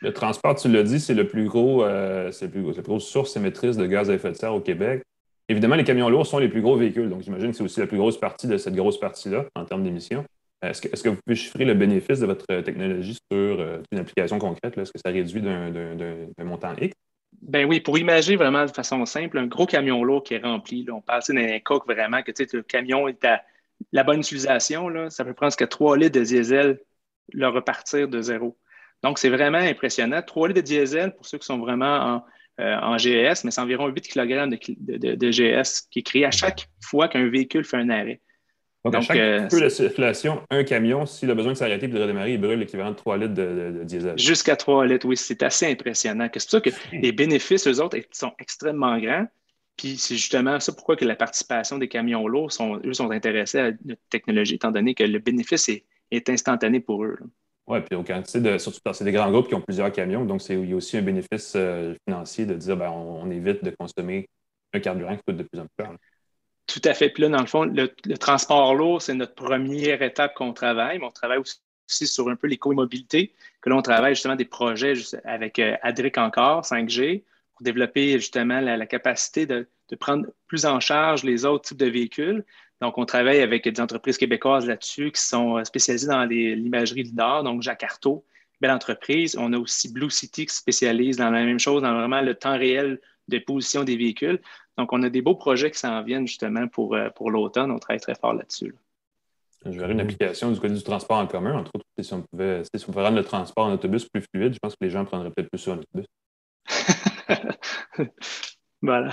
Le transport, tu l'as dit, c'est le plus gros, c'est la plus grosse source émettrice de gaz à effet de serre au Québec. Évidemment, les camions lourds sont les plus gros véhicules, donc j'imagine que c'est aussi la plus grosse partie de cette grosse partie-là en termes d'émissions. Est-ce que, vous pouvez chiffrer le bénéfice de votre technologie sur euh, une application concrète? Est-ce que ça réduit d'un montant X? Ben oui, pour imaginer vraiment de façon simple, un gros camion lourd qui est rempli, on parle d'un coq vraiment, que le camion est à la bonne utilisation, ça peut prendre jusqu'à 3 litres de diesel le repartir de zéro. Donc, c'est vraiment impressionnant. 3 litres de diesel, pour ceux qui sont vraiment en, euh, en GS, mais c'est environ 8 kg de, GS qui est créé à chaque fois qu'un véhicule fait un arrêt. Donc, à chaque euh, peu de circulation, un camion, s'il a besoin de s'arrêter et de redémarrer, il brûle l'équivalent de 3 litres de, diesel. Jusqu'à 3 litres, oui, c'est assez impressionnant. C'est pour ça que les bénéfices, eux autres, sont extrêmement grands. Puis c'est justement ça pourquoi que la participation des camions lourds, sont, eux, sont intéressés à notre technologie, étant donné que le bénéfice est, instantané pour eux. Oui, puis quantité de, surtout c'est des grands groupes qui ont plusieurs camions, donc il y a aussi un bénéfice euh, financier de dire ben, on, évite de consommer un carburant qui coûte de plus en plus cher. Tout à fait. Puis là, dans le fond, le, transport lourd, c'est notre première étape qu'on travaille, mais on travaille aussi sur un peu l'éco-mobilité, que là, on travaille justement des projets avec euh, Adric encore, 5G, pour développer justement la, capacité de, prendre plus en charge les autres types de véhicules. Donc, on travaille avec des entreprises québécoises là-dessus qui sont spécialisées dans l'imagerie de l'art, donc Artaud, belle entreprise. On a aussi Blue City qui spécialise dans la même chose, dans vraiment le temps réel de position des véhicules. Donc, on a des beaux projets qui s'en viennent justement pour, euh, pour l'automne. On travaille très fort là-dessus. Je verrais une application du côté du transport en commun, entre autres, si on pouvait, si on pouvait rendre le transport en autobus plus fluide, je pense que les gens prendraient peut-être plus sur un autobus. voilà.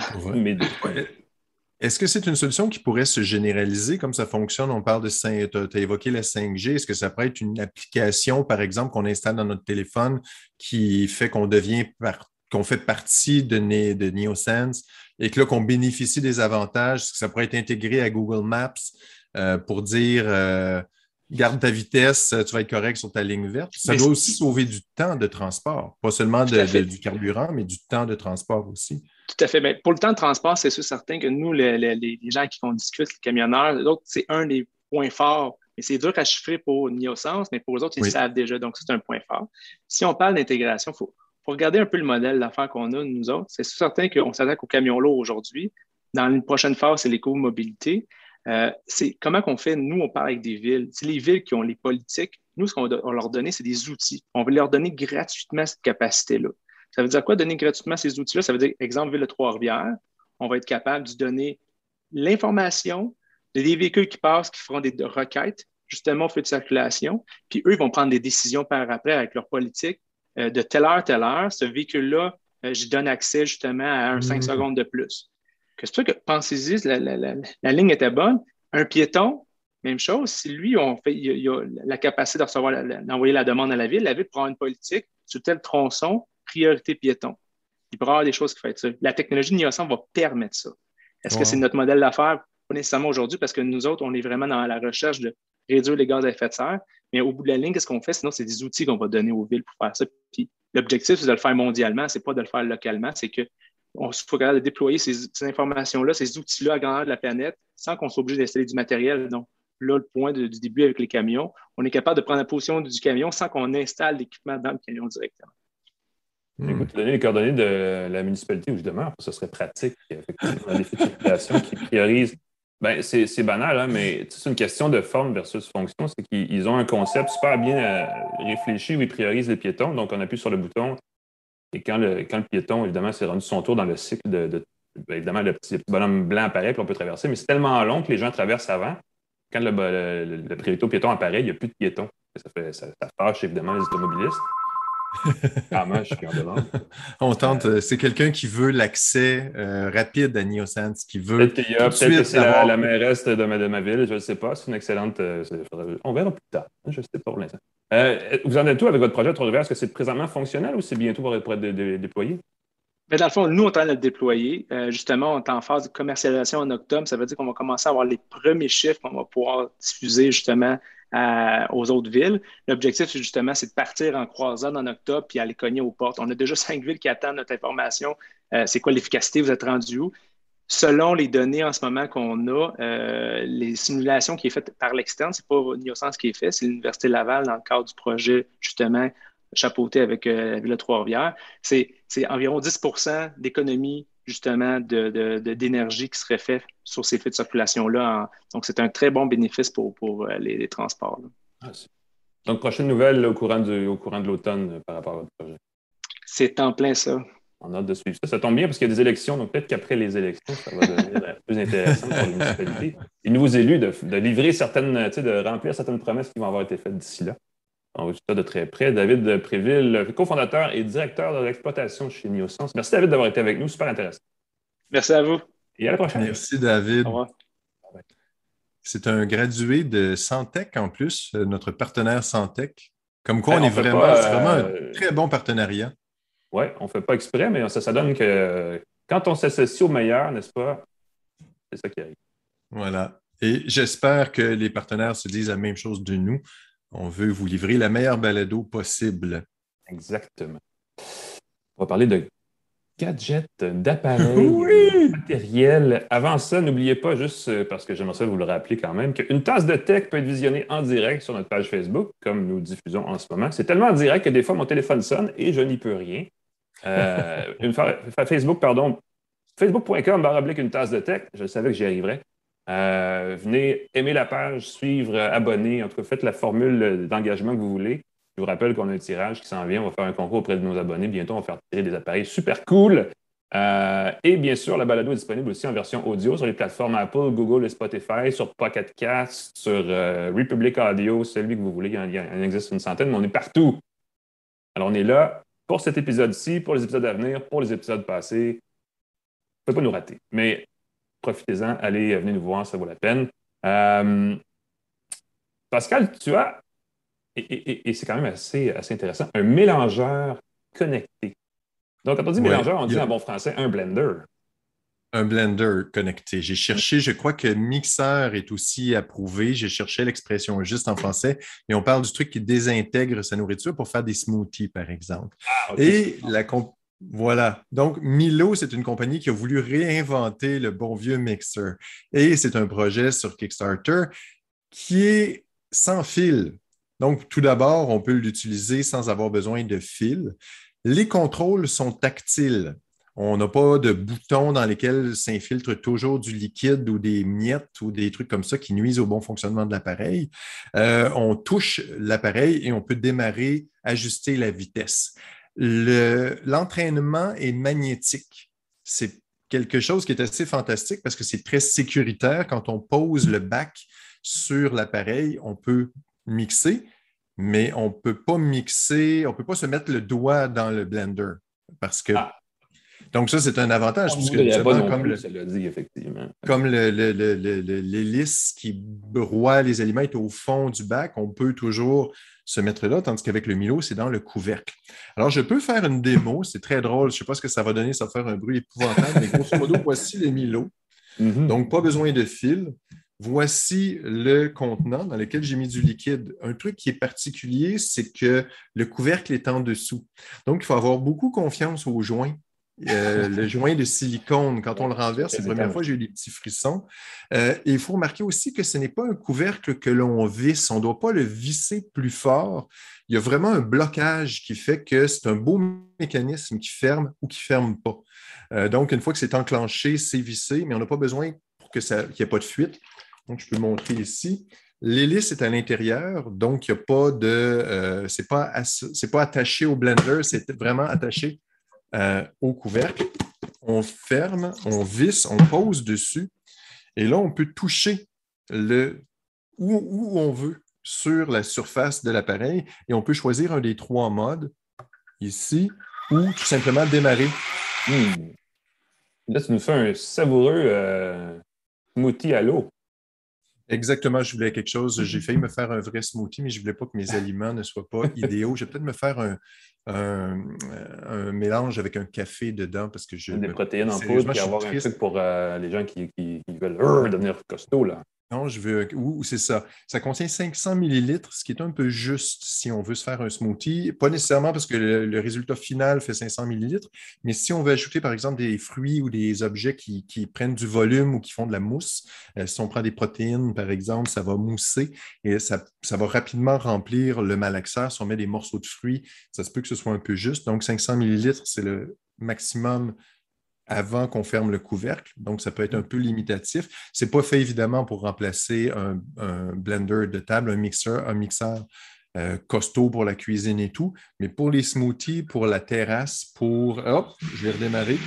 Est-ce que c'est une solution qui pourrait se généraliser comme ça fonctionne? On parle de 5, tu as, évoqué la 5G. Est-ce que ça pourrait être une application, par exemple, qu'on installe dans notre téléphone qui fait qu'on devient qu'on fait partie de, de NeoSense et que là, qu'on bénéficie des avantages? Que ça pourrait être intégré à Google Maps euh, pour dire euh, garde ta vitesse, tu vas être correct sur ta ligne verte? Ça doit aussi sauver du temps de transport, pas seulement du carburant, mais du temps de transport aussi. Tout à fait. Mais pour le temps de transport, c'est sûr certain que nous, les, gens qui qu'on discute, les camionneurs, c'est un des points forts. Mais c'est dur à chiffrer pour Niosens, mais pour eux autres, ils savent déjà. Donc, c'est un point fort. Si on parle d'intégration, il faut, regarder un peu le modèle d'affaires qu'on a, nous autres. C'est certain qu'on s'attaque aux camions lourds aujourd'hui. Dans une prochaine phase, c'est l'éco-mobilité. Euh, c'est comment qu'on fait, nous, on parle avec des villes. C'est les villes qui ont les politiques. Nous, ce qu'on va leur donner, c'est des outils. On va leur donner gratuitement cette capacité-là. Ça veut dire quoi donner gratuitement ces outils-là? Ça veut dire, exemple, Ville de Trois-Rivières, on va être capable de donner l'information des véhicules qui passent, qui feront des requêtes, justement au feu de circulation, puis eux, ils vont prendre des décisions par après avec leur politique. Euh, de telle heure, telle heure, ce véhicule-là, euh, je donne accès justement à un 5 mmh. secondes de plus. Que c'est que pensez-y, la, ligne était bonne. Un piéton, même chose. Si lui, on fait, il, a la capacité d'envoyer la demande à la ville, la ville prend une politique sur tel tronçon, priorité piéton. Il pourra y avoir des choses qui font ça. La technologie de Nielsen va permettre ça. Est-ce que c'est notre modèle d'affaires? Pas nécessairement aujourd'hui, parce que nous autres, on est vraiment dans la recherche de réduire les gaz à effet de serre. Mais au bout de la ligne, qu'est-ce qu'on fait? Sinon, c'est des outils qu'on va donner aux villes pour faire ça. l'objectif, c'est de le faire mondialement, c'est pas de le faire localement, c'est qu'on soit capable de déployer ces, informations-là, ces outils-là à grandeur de la planète sans qu'on soit obligé d'installer du matériel. Donc, là, le point du début avec les camions, on est capable de prendre la position du camion sans qu'on installe l'équipement dans le camion directement. Hmm. Écoute, donner les coordonnées de la municipalité où je demeure, ce serait pratique, effectivement, des circulation qui priorisent. Ben, c'est banal, hein, mais c'est une question de forme versus fonction. C'est qu'ils ont un concept super bien euh, réfléchi où ils priorisent les piétons. Donc, on appuie sur le bouton et quand le, quand le piéton, évidemment, s'est rendu son tour dans le cycle de. Ben, évidemment, le petit, bonhomme blanc apparaît, puis on peut traverser, mais c'est tellement long que les gens traversent avant. Quand le, le, priorité au piéton apparaît, il n'y a plus de piétons. Ça, fait, ça fâche évidemment les automobilistes. Ah, moi, je suis On tente, euh, c'est quelqu'un qui veut l'accès euh, rapide à NeoSense, qui veut. Peut-être que c'est la, mairesse de ma, ville, je ne sais pas. C'est une excellente. Euh, on verra plus tard. Je ne sais pas pour l'instant. vous en êtes où avec votre projet Trois-Rivières? Est-ce que c'est présentement fonctionnel ou c'est bientôt pour être, déployé? Mais dans le fond, nous, on est en train de le déployer. justement, on est en phase de commercialisation en octobre. Ça veut dire qu'on va commencer à avoir les premiers chiffres qu'on va pouvoir diffuser justement aux autres villes. L'objectif, justement, c'est de partir en croisade en octobre puis aller cogner aux portes. On a déjà cinq villes qui attendent notre information. Euh, c'est quoi l'efficacité? Vous êtes rendu où? Selon les données en ce moment qu'on a, euh, les simulations qui sont faites par l'externe, ce n'est pas Niosens qui est fait, c'est l'Université Laval dans le cadre du projet, justement, chapeauté avec euh, la ville de Trois-Rivières. C'est environ 10% d'économie justement d'énergie de, qui serait fait sur ces faits de circulation-là. Donc, c'est un très bon bénéfice pour, pour euh, les, transports. Ah, donc, prochaine nouvelle au courant, au courant de l'automne euh, par rapport à votre projet. C'est en plein ça. On a hâte de suivre ça. Ça tombe bien parce qu'il y a des élections, donc peut-être qu'après les élections, ça va devenir euh, plus intéressant pour les municipalités. Les nouveaux élus de, de livrer certaines, de remplir certaines promesses qui vont avoir été faites d'ici là. On va ça de très près. David Préville, cofondateur et directeur de l'exploitation chez Niosens. Merci, David, d'avoir été avec nous. Super intéressant. Merci à vous. Et à la prochaine. Merci, David. Au revoir. C'est un gradué de Santec en plus, euh, notre partenaire Santec. Comme quoi, on, est vraiment, vraiment un euh, très bon partenariat. Oui, on ne fait pas exprès, mais ça, ça donne que quand on s'associe au meilleur, n'est-ce pas? C'est ça qui arrive. Voilà. Et j'espère que les partenaires se disent la même chose de nous. On veut vous livrer la meilleure balado possible. Exactement. On va parler de gadgets, d'appareils, de matériel. Avant ça, n'oubliez pas, juste euh, parce que j'aimerais ça vous le rappeler quand même, qu'une tasse de tech peut être visionnée en direct sur notre page Facebook, comme nous diffusons en ce moment. C'est tellement en direct que des fois, mon téléphone sonne et je n'y peux rien. Euh, une Facebook, pardon, facebook.com, une tasse de tech. Je savais que j'y arriverais. Venez aimer la page, suivre, abonner. En tout cas, faites la formule d'engagement que vous voulez. Je vous rappelle qu'on a un tirage qui s'en vient. On va faire un concours auprès de nos abonnés. Bientôt, on va faire tirer des appareils super cool. Euh, et bien sûr, la balado est disponible aussi en version audio sur les plateformes Apple, Google et Spotify, sur Pocket Cast, sur euh, Republic Audio, celui que vous voulez. Il y, en, existe une centaine, mais on est partout. Alors, on est là pour cet épisode-ci, pour les épisodes à venir, pour les épisodes passés. Ne pas nous rater. Mais profitez-en, allez, venez nous voir, ça vaut la peine. Euh, Pascal, tu as et, c'est quand même assez, assez intéressant, un mélangeur connecté. Donc, quand on dit mélangeur, on dit en bon français un blender. Un blender connecté. J'ai cherché, je crois que mixeur est aussi approuvé. J'ai cherché l'expression juste en français, et on parle du truc qui désintègre sa nourriture pour faire des smoothies, par exemple. Ah, et la voilà. Donc, Milo, c'est une compagnie qui a voulu réinventer le bon vieux mixer. Et c'est un projet sur Kickstarter qui est sans fil. Donc, tout d'abord, on peut l'utiliser sans avoir besoin de fil. Les contrôles sont tactiles. On n'a pas de boutons dans lesquels s'infiltre toujours du liquide ou des miettes ou des trucs comme ça qui nuisent au bon fonctionnement de l'appareil. Euh, on touche l'appareil et on peut démarrer, ajuster la vitesse. L'entraînement est magnétique. C'est quelque chose qui est assez fantastique parce que c'est très sécuritaire. Quand on pose le bac sur l'appareil, on peut mixer, mais on ne peut pas mixer, on ne peut pas se mettre le doigt dans le blender parce que. Ah. Donc, ça, c'est un avantage. Puisque, comme, le, dit, effectivement. comme l'hélice qui broie les aliments est au fond du bac, on peut toujours se mettre là, tandis qu'avec le Milo, c'est dans le couvercle. Alors, je peux faire une démo, c'est très drôle, je ne sais pas ce que ça va donner, ça va faire un bruit épouvantable, mais grosso modo, voici les Milo. Mm-hmm. Donc, pas besoin de fil. Voici le contenant dans lequel j'ai mis du liquide. Un truc qui est particulier, c'est que le couvercle est en dessous. Donc, il faut avoir beaucoup confiance au joint. Euh, le joint de silicone, quand on le renverse, c'est la première fois que j'ai eu des petits frissons. Euh, et il faut remarquer aussi que ce n'est pas un couvercle que l'on visse. On ne doit pas le visser plus fort. Il y a vraiment un blocage qui fait que c'est un beau mécanisme qui ferme ou qui ne ferme pas. Euh, donc, une fois que c'est enclenché, c'est vissé, mais on n'a pas besoin pour qu'il n'y ait pas de fuite. Donc, je peux montrer ici. L'hélice est à l'intérieur, donc il n'y a pas de. Euh, c'est pas, pas attaché au blender, c'est vraiment attaché euh, au couvercle. On ferme, on visse, on pose dessus. Et là, on peut toucher le, où, on veut sur la surface de l'appareil et on peut choisir un des trois modes ici ou tout simplement démarrer. Hmm. Là, tu nous fais un savoureux euh, smoothie à l'eau. Exactement, je voulais quelque chose. J'ai failli me faire un vrai smoothie, mais je ne voulais pas que mes aliments ne soient pas idéaux. Je vais peut-être me faire un, mélange avec un café dedans parce que je. Des protéines en poudre et avoir un truc pour euh, les gens qui, veulent devenir costauds. Là. Non, je veux. Ou c'est ça. Ça contient 500 millilitres, ce qui est un peu juste si on veut se faire un smoothie. Pas nécessairement parce que le, résultat final fait 500 millilitres, mais si on veut ajouter, par exemple, des fruits ou des objets qui, prennent du volume ou qui font de la mousse, euh, si on prend des protéines, par exemple, ça va mousser et ça, ça va rapidement remplir le malaxeur. Si on met des morceaux de fruits, ça se peut que ce soit un peu juste. Donc, 500 millilitres, c'est le maximum avant qu'on ferme le couvercle. Donc, ça peut être un peu limitatif. Ce n'est pas fait évidemment pour remplacer un, blender de table, un mixeur, un mixeur euh, costaud pour la cuisine et tout. Mais pour les smoothies, pour la terrasse, pour. Hop, je vais redémarrer.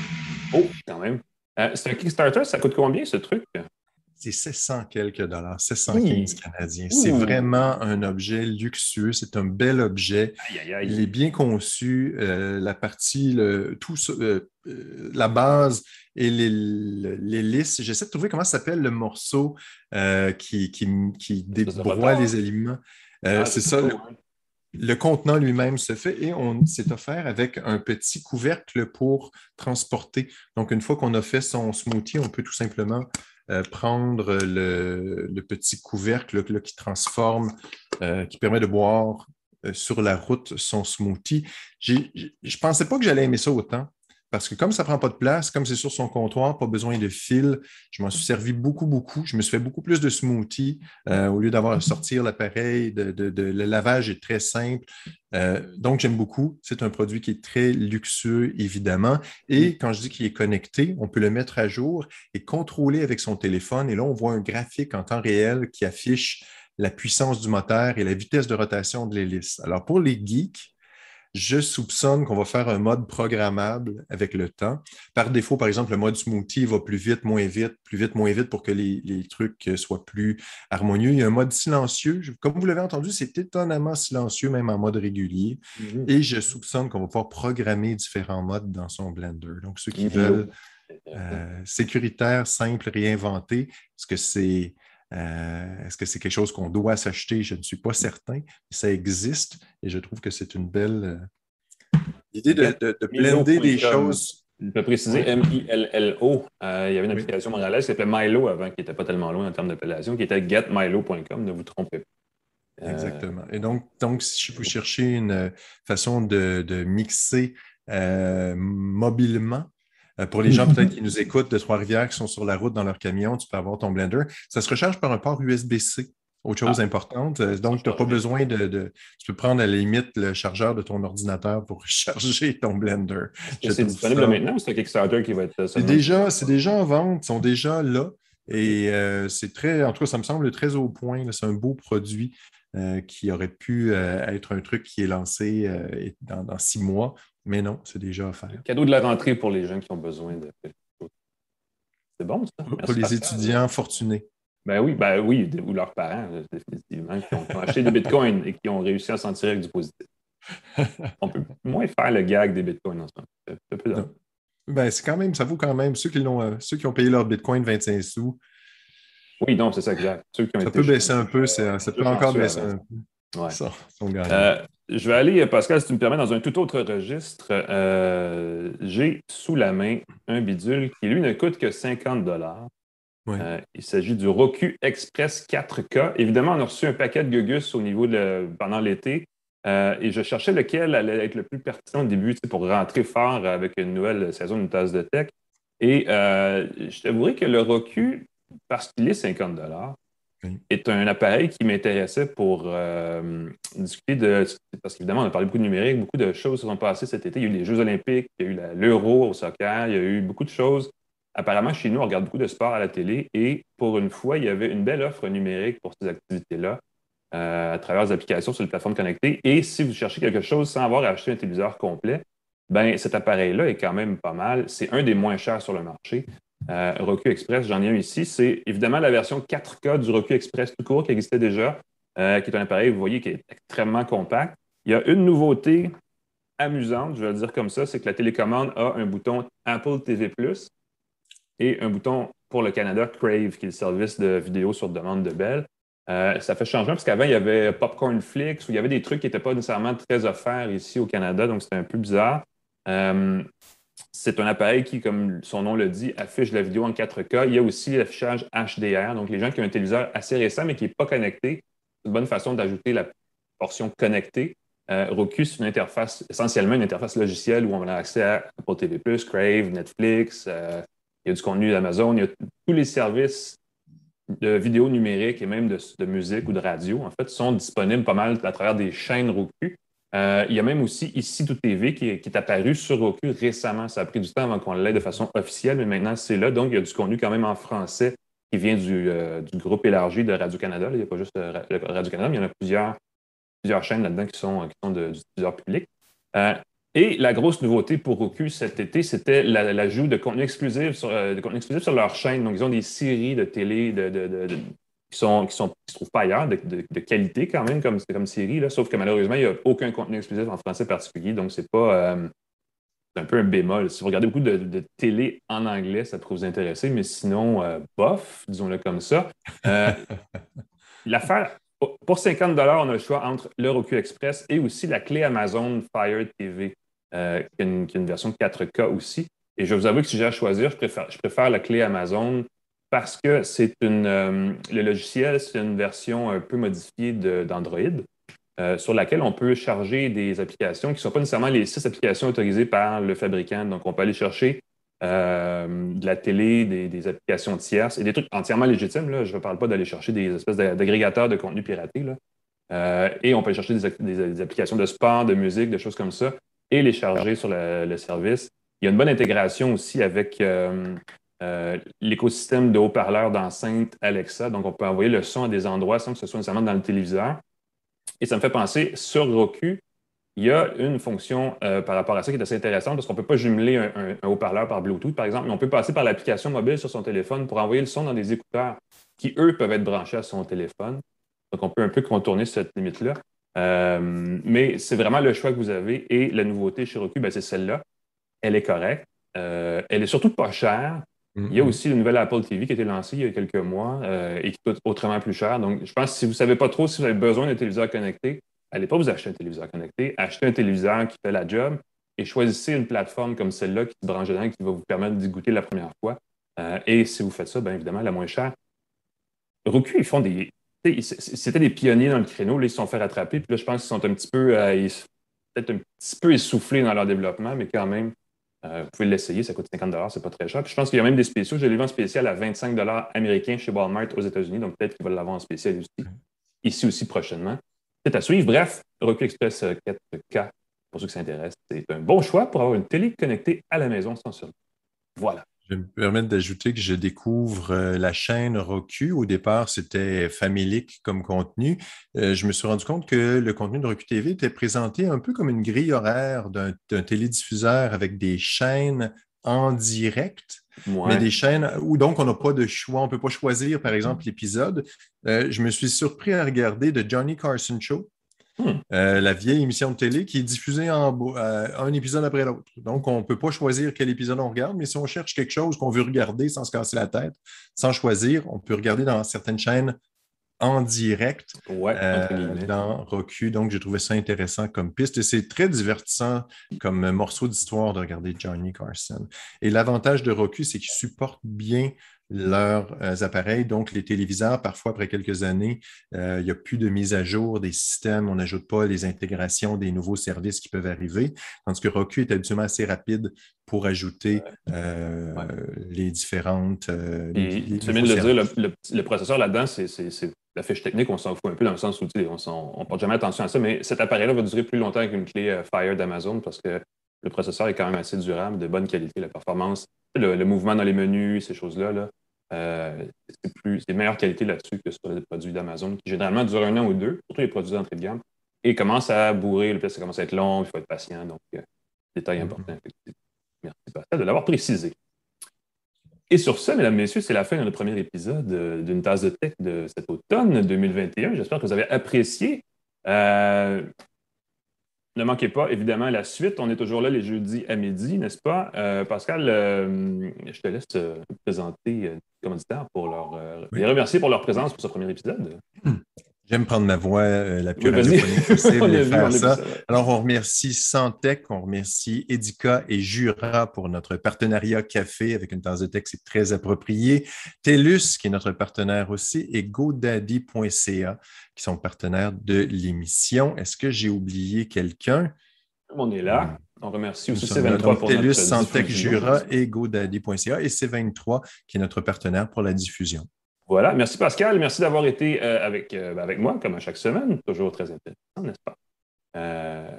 Oh, quand même. Euh, c'est un Kickstarter, ça coûte combien ce truc? C'est 700 quelques dollars, 715 canadiens. C'est vraiment un objet luxueux, c'est un bel objet. Il est bien conçu. Euh, la partie, le, tout euh, euh, la base et l'hélice. J'essaie de trouver comment s'appelle le morceau qui, qui, qui débroie les aliments. Ah, c'est ça. Le, hein. le, contenant lui-même se fait et on s'est offert avec un petit couvercle pour transporter. Donc, une fois qu'on a fait son smoothie, on peut tout simplement euh, prendre le, petit couvercle qui transforme, euh, qui permet de boire euh, sur la route son smoothie. Je ne pensais pas que j'allais aimer ça autant. Parce que comme ça ne prend pas de place, comme c'est sur son comptoir, pas besoin de fil, je m'en suis servi beaucoup, beaucoup. Je me suis fait beaucoup plus de smoothies euh, au lieu d'avoir à sortir l'appareil. le lavage est très simple. Euh, donc, j'aime beaucoup. C'est un produit qui est très luxueux, évidemment. Et quand je dis qu'il est connecté, on peut le mettre à jour et contrôler avec son téléphone. Et là, on voit un graphique en temps réel qui affiche la puissance du moteur et la vitesse de rotation de l'hélice. Alors, pour les geeks, je soupçonne qu'on va faire un mode programmable avec le temps. Par défaut, par exemple, le mode smoothie va plus vite, moins vite, plus vite, moins vite pour que les, trucs soient plus harmonieux. Il y a un mode silencieux. Comme vous l'avez entendu, c'est étonnamment silencieux, même en mode régulier. Mhm. Et je soupçonne qu'on va pouvoir programmer différents modes dans son Blender. Donc, ceux qui veulent euh, sécuritaire, simple, réinventé, est-ce que c'est euh, est-ce que c'est quelque chose qu'on doit s'acheter? Je ne suis pas certain. Ça existe et je trouve que c'est une belle euh, idée de, de, blender des choses. Je peux préciser M-I-L-L-O. Euh, il y avait une application montréalaise qui s'appelait Milo avant, qui n'était pas tellement loin en termes d'appellation, qui était getmilo.com, ne vous trompez pas. Exactement. Et donc, donc, si vous cherchez une façon de, de mixer mobilement, euh, pour les gens peut-être qui nous écoutent de Trois-Rivières, qui sont sur la route dans leur camion, tu peux avoir ton blender. Ça se recharge par un port USB-C. Autre chose ah. importante. Euh, donc, tu n'as pas besoin de, Tu peux prendre à la limite le chargeur de ton ordinateur pour charger ton blender. C'est disponible maintenant ou c'est Kickstarter qui va être. C'est déjà, déjà en vente, ils sont déjà là. Et euh, c'est très, en tout cas, ça me semble très au point. C'est un beau produit qui aurait pu être un truc qui est lancé dans, six mois. Mais non, c'est déjà offert. Cadeau de la rentrée pour les gens qui ont besoin de C'est bon, ça. pour les étudiants fortunés. Ben oui, ben oui, ou leurs parents, définitivement, qui ont, acheté des bitcoins et qui ont réussi à s'en tirer avec du positif. On peut moins faire le gag des bitcoins en ce moment. Ben, c'est quand même, ça vaut quand même. Ceux qui, ont, euh, ceux qui ont payé leur bitcoin 25 sous. Oui, non, c'est ça, exact. ça peut baisser un peu, ça peut encore baisser un peu. Ouais. Euh, je vais aller, Pascal, si tu me permets, dans un tout autre registre. Euh, j'ai sous la main un bidule qui, lui, ne coûte que 50 dollars. Euh, il s'agit du Roku Express 4K. Évidemment, on a reçu un paquet de Gugus au niveau de pendant l'été. Euh, et je cherchais lequel allait être le plus pertinent au début pour rentrer fort avec une nouvelle saison d'une tasse de tech. Et je t'avouerai que le Roku, parce qu'il est 50 dollars, est un appareil qui m'intéressait pour euh, discuter de. Parce qu'évidemment, on a parlé beaucoup de numérique, beaucoup de choses se sont passées cet été. Il y a eu les Jeux Olympiques, il y a eu l'Euro au soccer, il y a eu beaucoup de choses. Apparemment, chez nous, on regarde beaucoup de sport à la télé et pour une fois, il y avait une belle offre numérique pour ces activités-là euh, à travers des applications sur les plateformes connectées. Et si vous cherchez quelque chose sans avoir acheté un téléviseur complet, ben cet appareil-là est quand même pas mal. C'est un des moins chers sur le marché. Euh, Roku Express, j'en ai un ici. C'est évidemment la version 4K du Roku Express tout court qui existait déjà, euh, qui est un appareil, vous voyez, qui est extrêmement compact. Il y a une nouveauté amusante, je vais le dire comme ça, c'est que la télécommande a un bouton Apple TV et un bouton pour le Canada Crave, qui est le service de vidéo sur demande de Bell. Euh, ça fait changement parce qu'avant, il y avait Popcorn Flix où il y avait des trucs qui n'étaient pas nécessairement très offerts ici au Canada, donc c'était un peu bizarre. C'est un appareil qui, comme son nom le dit, affiche la vidéo en 4K. Il y a aussi l'affichage HDR. Donc, les gens qui ont un téléviseur assez récent mais qui n'est pas connecté, c'est une bonne façon d'ajouter la portion connectée. Euh, Roku, c'est une interface, essentiellement une interface logicielle où on a accès à Apple TV, Crave, Netflix, euh, il y a du contenu d'Amazon, il y a tous les services de vidéo numérique et même de, de, musique ou de radio, en fait, sont disponibles pas mal à travers des chaînes Roku. Euh, il y a même aussi ici tout TV qui est, apparu sur Roku récemment. Ça a pris du temps avant qu'on l'ait de façon officielle, mais maintenant c'est là. Donc, il y a du contenu quand même en français qui vient du, euh, groupe élargi de Radio-Canada. Il n'y a pas juste euh, Radio-Canada, mais il y en a plusieurs, plusieurs chaînes là-dedans qui sont, qui sont de, diffuseurs publics. et la grosse nouveauté pour Roku cet été, c'était l'ajout de contenu exclusif sur, de contenu exclusif sur leur chaîne. Donc, ils ont des séries de télé, de, qui sont, qui sont se trouvent pas ailleurs, de, qualité quand même comme, comme série, là, sauf que malheureusement, il n'y a aucun contenu exclusif en français particulier, donc c'est pas euh, un peu un bémol. Si vous regardez beaucoup de, télé en anglais, ça peut vous intéresser, mais sinon, euh, bof, disons-le comme ça. Euh, l'affaire, pour 50 on a le choix entre le Roku Express et aussi la clé Amazon Fire TV, qui, est une, qui, version 4K aussi. Et je vais vous avouer que si j'ai à choisir, je préfère, je préfère la clé Amazon parce que c'est une, euh, le logiciel, c'est une version un peu modifiée d'Android. sur laquelle on peut charger des applications qui ne sont pas nécessairement les six applications autorisées par le fabricant. Donc, on peut aller chercher de la télé, des, applications tierces et des trucs entièrement légitimes. Je ne parle pas d'aller chercher des espèces d'agrégateurs de contenu piraté. et on peut aller chercher des, applications de sport, de musique, de choses comme ça et les charger sur le service. Il y a une bonne intégration aussi avec euh, euh, l'écosystème de haut-parleurs d'enceinte Alexa. Donc, on peut envoyer le son à des endroits sans que ce soit nécessairement dans le téléviseur. Et ça me fait penser, sur Roku, il y a une fonction euh, par rapport à ça qui est assez intéressante parce qu'on ne peut pas jumeler un, haut-parleur par Bluetooth, par exemple, mais on peut passer par l'application mobile sur son téléphone pour envoyer le son dans des écouteurs qui, eux, peuvent être branchés à son téléphone. Donc, on peut un peu contourner cette limite-là. mais c'est vraiment le choix que vous avez. Et la nouveauté chez Roku, ben, c'est celle-là elle est correcte. Euh, elle est surtout pas chère. Il y a mm-hmm. aussi le nouvel Apple TV qui a été lancé il y a quelques mois euh, et qui coûte autrement plus cher. Donc, je pense que si vous ne savez pas trop si vous avez besoin d'un téléviseur connecté, allez pas vous acheter un téléviseur connecté, achetez un téléviseur qui fait la job et choisissez une plateforme comme celle-là qui se branche dedans, qui va vous permettre d'y goûter la première fois. Euh, et si vous faites ça, bien évidemment, la moins chère. Roku, ils font des. C'était des pionniers dans le créneau. Là, ils se sont fait rattraper. Puis là, je pense qu'ils sont un petit peu, peut-être un petit peu essoufflés dans leur développement, mais quand même, euh, vous pouvez l'essayer, ça coûte 50 c'est pas très cher. je pense qu'il y a même des spéciaux. Je l'ai vu en spécial à 25 américains chez Walmart aux États-Unis, donc peut-être qu'ils vont l'avoir en spécial aussi, ici aussi prochainement. C'est à suivre. Bref, Roku Express 4K, pour ceux qui s'intéressent, c'est un bon choix pour avoir une télé connectée à la maison sans seul. Voilà. Je vais me permettre d'ajouter que je découvre euh, la chaîne Roku. Au départ, c'était familique comme contenu. Euh, je me suis rendu compte que le contenu de Roku TV était présenté un peu comme une grille horaire d'un télédiffuseur avec des chaînes en direct, mais des chaînes où donc on n'a pas de choix, on ne peut pas choisir, par exemple, l'épisode. Euh, je me suis surpris à regarder The Johnny Carson Show Hmm. Euh, la vieille émission de télé qui est diffusée en, euh, un épisode après l'autre. Donc, on ne peut pas choisir quel épisode on regarde, mais si on cherche quelque chose qu'on veut regarder sans se casser la tête, sans choisir, on peut regarder dans certaines chaînes en direct euh, dans Roku. Donc, j'ai trouvé ça intéressant comme piste et c'est très divertissant comme morceau d'histoire de regarder Johnny Carson. Et l'avantage de Roku, c'est qu'il supporte bien leurs euh, appareils. Donc, les téléviseurs, parfois, après quelques années, euh, il n'y a plus de mise à jour des systèmes. On n'ajoute pas les intégrations des nouveaux services qui peuvent arriver. Tandis que Roku est habituellement assez rapide pour ajouter euh, les différentes. c'est bien de le dire, le, processeur là-dedans, c'est la fiche technique, on s'en fout un peu dans le sens où on ne porte jamais attention à ça, mais cet appareil-là va durer plus longtemps qu'une clé Fire d'Amazon parce que le processeur est quand même assez durable, de bonne qualité, la performance, le, mouvement dans les menus, ces choses-là, là, euh, c'est plus meilleure qualité là-dessus que sur les produits d'Amazon, qui généralement durent un an ou deux, surtout les produits d'entrée de gamme, et commencent à bourrer, le ça commence à être long, il faut être patient. Donc, euh, détail mm-hmm. important, Merci Pascal de l'avoir précisé. Et sur ce, mesdames, messieurs, c'est la fin de notre premier épisode euh, d'une tasse de tech de cet automne 2021. J'espère que vous avez apprécié. Ne manquez pas, évidemment, la suite. On est toujours là les jeudis à midi, n'est-ce pas? Euh, Pascal, euh, je te laisse euh, présenter les commanditaires pour leur, les remercier pour leur présence pour ce premier épisode. J'aime prendre ma voix la plus radiophonique possible et faire ça. Alors, on remercie Santec, on remercie Edica et Jura pour notre partenariat café avec une tasse de texte, c'est très approprié. TELUS, qui est notre partenaire aussi, et GoDaddy.ca, qui sont partenaires de l'émission. Est-ce que j'ai oublié quelqu'un? On est là. On remercie aussi C23 pour TELUS, Santec, Jura et GoDaddy.ca et C23 qui est notre partenaire pour la diffusion. Voilà. Merci Pascal. Merci d'avoir été euh, avec, euh, ben, avec moi, comme à chaque semaine. Toujours très intéressant, n'est-ce pas? Euh,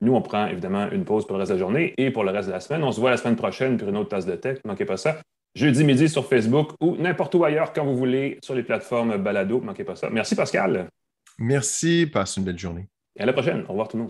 nous, on prend évidemment une pause pour le reste de la journée et pour le reste de la semaine. On se voit la semaine prochaine pour une autre tasse de tech. Ne manquez pas ça. Jeudi midi sur Facebook ou n'importe où ailleurs quand vous voulez sur les plateformes Balado. Ne manquez pas ça. Merci Pascal. Merci. Passe une belle journée. Et à la prochaine. Au revoir tout le monde.